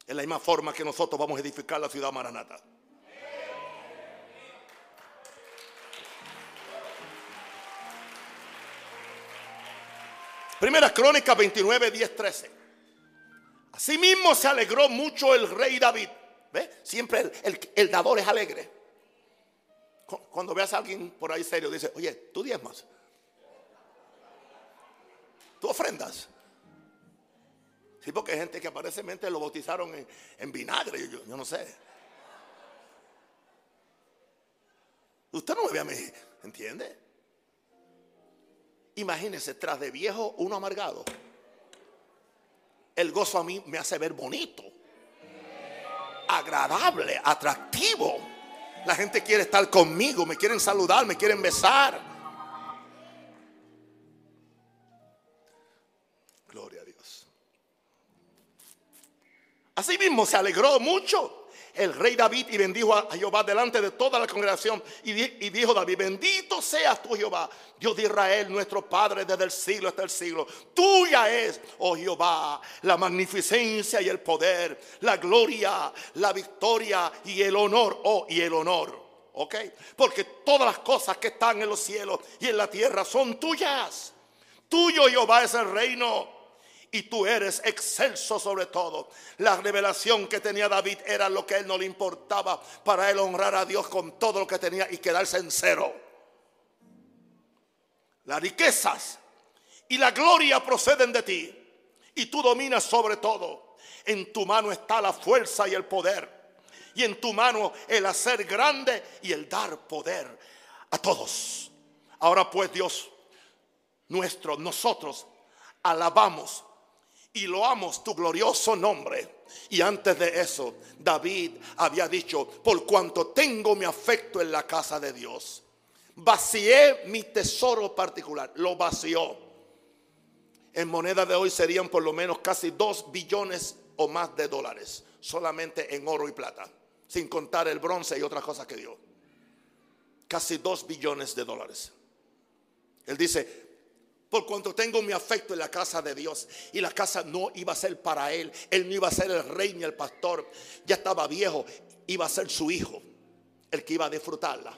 En la misma forma que nosotros vamos a edificar la ciudad Maranata. Primera Crónica 29, 10, 13. Asimismo se alegró mucho el rey David Siempre el, dador es alegre. Cuando veas a alguien por ahí serio, dice, oye, tú diezmas. Tú ofrendas. Sí, porque hay gente que aparentemente lo bautizaron en, vinagre, yo, no sé. Usted no me ve a mí, ¿entiende? Imagínese, tras de viejo, uno amargado. El gozo a mí me hace ver bonito agradable, atractivo. La gente quiere estar conmigo, me quieren saludar, me quieren besar. Así mismo se alegró mucho el rey David y bendijo a Jehová delante de toda la congregación. Y, dijo David, bendito seas tú Jehová, Dios de Israel, nuestro Padre desde el siglo hasta el siglo. Tuya es, oh Jehová, la magnificencia y el poder, la gloria, la victoria y el honor, oh y el honor. ¿Ok? Porque todas las cosas que están en los cielos y en la tierra son tuyas. Tuyo Jehová es el reino y tú eres excelso sobre todo. La revelación que tenía David era lo que a él no le importaba para él honrar a Dios con todo lo que tenía y quedarse en cero. Las riquezas y la gloria proceden de ti. Y tú dominas sobre todo. En tu mano está la fuerza y el poder. Y en tu mano el hacer grande y el dar poder a todos. Ahora pues Dios nuestro, nosotros alabamos y loamos tu glorioso nombre. Y antes de eso, David había dicho, por cuanto tengo mi afecto en la casa de Dios, vacié mi tesoro particular, lo vació en moneda de hoy serían por lo menos casi 2 billones o más de dólares, solamente en oro y plata, sin contar el bronce y otras cosas que dio. Casi 2 billones de dólares. Él dice, por cuanto tengo mi afecto en la casa de Dios y la casa no iba a ser para él, él no iba a ser el rey ni el pastor, ya estaba viejo, iba a ser su hijo, el que iba a disfrutarla.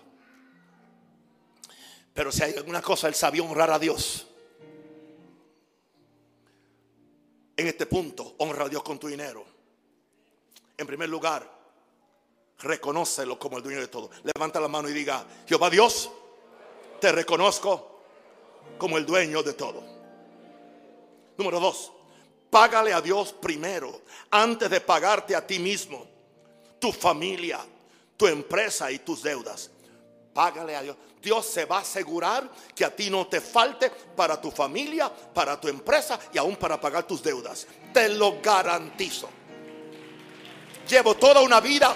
Pero si hay alguna cosa, él sabía honrar a Dios. en este punto, honra a Dios con tu dinero. En primer lugar, reconócelo como el dueño de todo. Levanta la mano y diga, Jehová Dios, te reconozco como el dueño de todo. Número dos, págale a Dios primero, antes de pagarte a ti mismo, tu familia, tu empresa y tus deudas. Págale a Dios. Dios se va a asegurar que a ti no te falte para tu familia, para tu empresa y aún para pagar tus deudas. Te lo garantizo. Llevo toda una vida.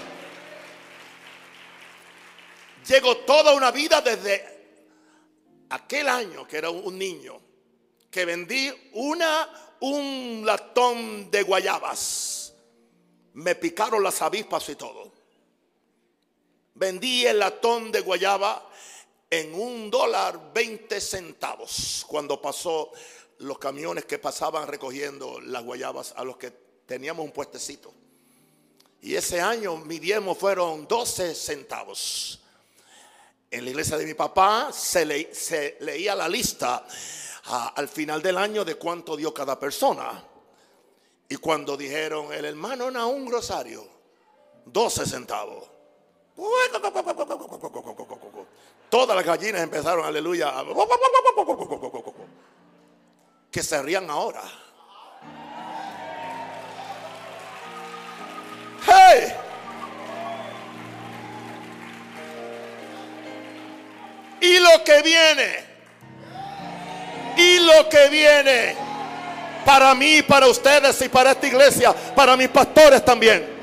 Llevo toda una vida desde aquel año que era un niño que vendí una un latón de guayabas. Me picaron las avispas y todo. Vendí el latón de guayaba en un dólar 20 centavos cuando pasó los camiones que pasaban recogiendo las guayabas a los que teníamos un puestecito. Y ese año mi diezmo fueron 12 centavos. En la iglesia de mi papá se, leía la lista ah, al final del año de cuánto dio cada persona. Y cuando dijeron, el hermano un Rosario, 12 centavos. Todas las gallinas empezaron, aleluya, que se rían ahora. Que viene, y lo que viene para mí, para ustedes y para esta iglesia, para mis pastores también.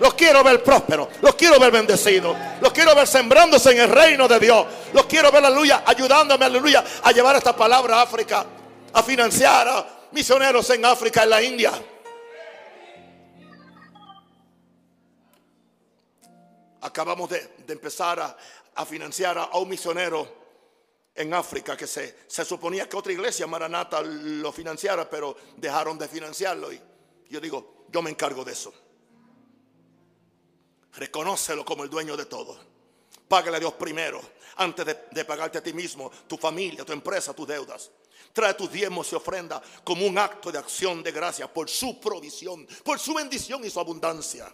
Los quiero ver prósperos. Los quiero ver bendecidos. Los quiero ver sembrándose en el reino de Dios. Los quiero ver, aleluya, ayudándome, aleluya, a llevar esta palabra a África. A financiar a misioneros en África, en la India. Acabamos de, empezar a, financiar a, un misionero en África que se, se suponía que otra iglesia, Maranata, lo financiara, pero dejaron de financiarlo. Y yo digo, yo me encargo de eso. Reconócelo como el dueño de todo. Págale a Dios primero, antes de, pagarte a ti mismo, tu familia, tu empresa, tus deudas. Trae tus diezmos y ofrenda como un acto de acción de gracia por su provisión, por su bendición y su abundancia.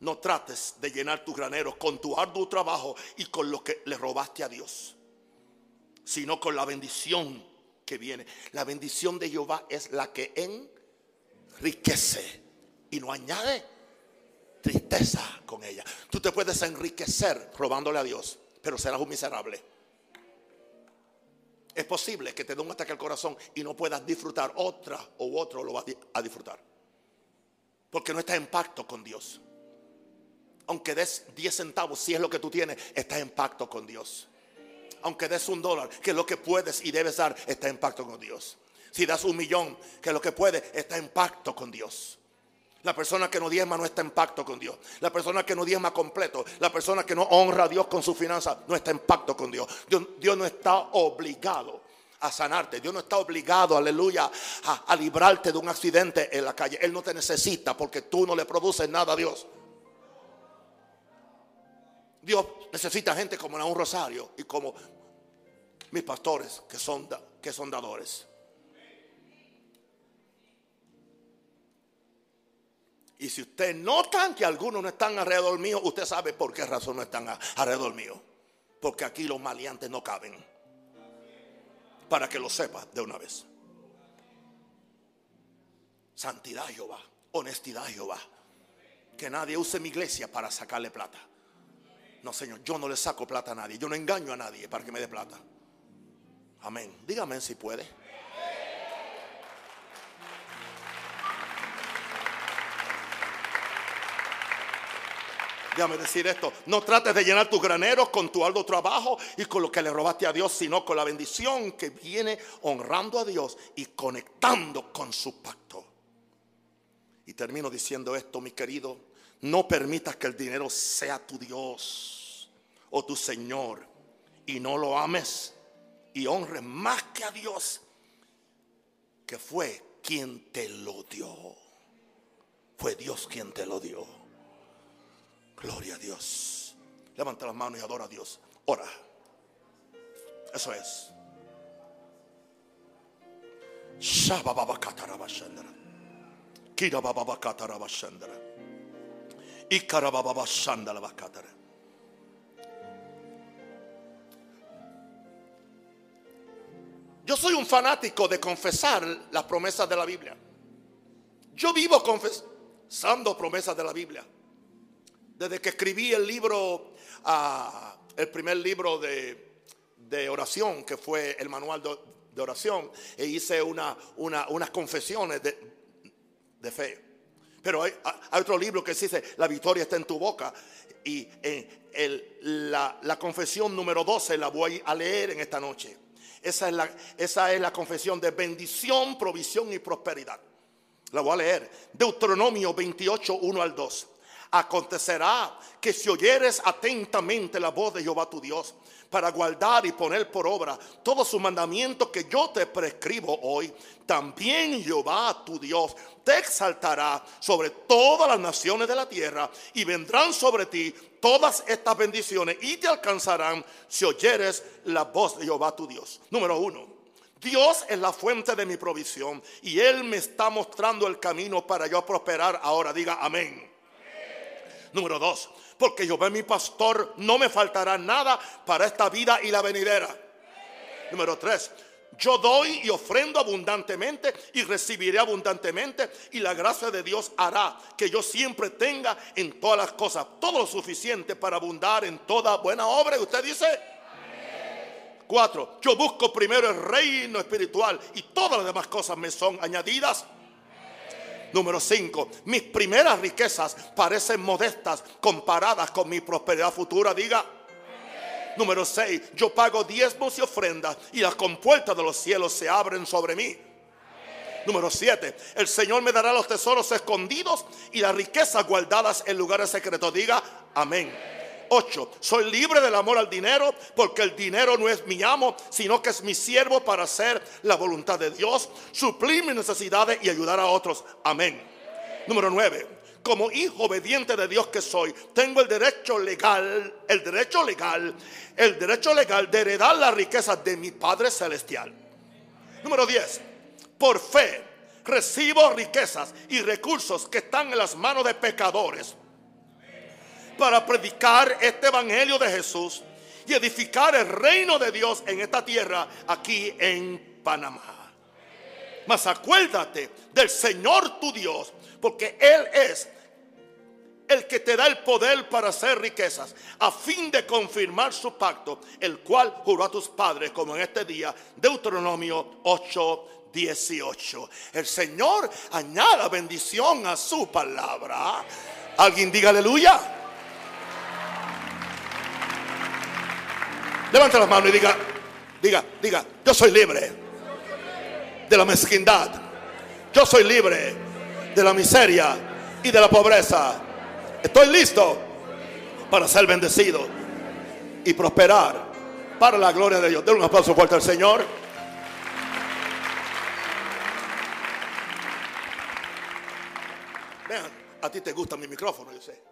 No trates de llenar tus graneros con tu arduo trabajo y con lo que le robaste a Dios, sino con la bendición que viene. La bendición de Jehová es la que enriquece y no añade tristeza con ella. Tú te puedes enriquecer robándole a Dios, pero serás un miserable. Es posible que te dé un ataque al corazón y no puedas disfrutar otra u otro lo va a disfrutar. Porque no estás en pacto con Dios. Aunque des 10 centavos, si es lo que tú tienes, estás en pacto con Dios. Aunque des un dólar, que es lo que puedes y debes dar, estás en pacto con Dios. Si das un millón, que es lo que puedes, estás en pacto con Dios. La persona que no diezma no está en pacto con Dios. La persona que no diezma completo, la persona que no honra a Dios con su finanza, no está en pacto con Dios. Dios, no está obligado a sanarte. Dios no está obligado, aleluya, a, a, librarte de un accidente en la calle. Él no te necesita porque tú no le produces nada a Dios. Dios necesita gente como un Rosario y como mis pastores que son, que son dadores. Y si usted nota que algunos no están alrededor mío, usted sabe por qué razón no están alrededor mío. Porque aquí los maleantes no caben. para que lo sepas de una vez. Santidad Jehová, honestidad Jehová. Que nadie use mi iglesia para sacarle plata. No, Señor, yo no le saco plata a nadie. Yo no engaño a nadie para que me dé plata. Amén. Dígame si puede. Déjame decir esto, no trates de llenar tus graneros con tu alto trabajo y con lo que le robaste a Dios, sino con la bendición que viene honrando a Dios y conectando con su pacto. Y termino diciendo esto, mi querido, no permitas que el dinero sea tu Dios o tu Señor y no lo ames y honres más que a Dios, que fue quien te lo dio. Fue Dios quien te lo dio. Gloria a Dios. Levanta las manos y adora a Dios. Ora. Eso es. Kira baba bakatara. Yo soy un fanático de confesar las promesas de la Biblia. Yo vivo confesando promesas de la Biblia. Desde que escribí el libro, ah, el primer libro de, oración, que fue el manual de, oración, e hice una, unas confesiones de, fe. Pero hay, otro libro que dice, la victoria está en tu boca. Y la, la confesión número 12 la voy a leer en esta noche. Esa es, la, esa es la confesión de bendición, provisión y prosperidad. La voy a leer. Deuteronomio 28, 1 al 2. Acontecerá que si oyeres atentamente la voz de Jehová tu Dios, para guardar y poner por obra todos sus mandamientos que yo te prescribo hoy, también Jehová tu Dios te exaltará sobre todas las naciones de la tierra y vendrán sobre ti todas estas bendiciones y te alcanzarán si oyeres la voz de Jehová tu Dios. Número uno. Dios es la fuente de mi provisión y Él me está mostrando el camino para yo prosperar. Ahora diga amén. Número dos, porque yo veo mi pastor, no me faltará nada para esta vida y la venidera. Número tres, yo doy y ofrendo abundantemente y recibiré abundantemente y la gracia de Dios hará que yo siempre tenga en todas las cosas todo lo suficiente para abundar en toda buena obra. Y usted dice, cuatro, yo busco primero el reino espiritual y todas las demás cosas me son añadidas. Número 5. Mis primeras riquezas parecen modestas comparadas con mi prosperidad futura. Diga. Número 6. Yo pago diezmos y ofrendas y las compuertas de los cielos se abren sobre mí. Número 7. El Señor me dará los tesoros escondidos y las riquezas guardadas en lugares secretos. Diga amén. 8. Soy libre del amor al dinero porque el dinero no es mi amo, sino que es mi siervo para hacer la voluntad de Dios, suplir mis necesidades y ayudar a otros. Amén. Número 9 como hijo obediente de Dios que soy, tengo el derecho legal, el derecho legal, el derecho legal de heredar las riquezas de mi Padre Celestial. Número 10. Por fe recibo riquezas y recursos que están en las manos de pecadores para predicar este evangelio de Jesús y edificar el reino de Dios en esta tierra, aquí en Panamá. Mas acuérdate del Señor tu Dios, porque Él es el que te da el poder para hacer riquezas, a fin de confirmar su pacto, el cual juró a tus padres, como en este día, Deuteronomio 8, 18. El Señor añada bendición a su palabra. Alguien diga aleluya. Levanta las manos y diga, diga, diga, yo soy libre de la mezquindad. Yo soy libre de la miseria y de la pobreza. Estoy listo para ser bendecido y prosperar para la gloria de Dios. Den un aplauso fuerte al Señor. Vean, a ti te gusta mi micrófono, yo sé.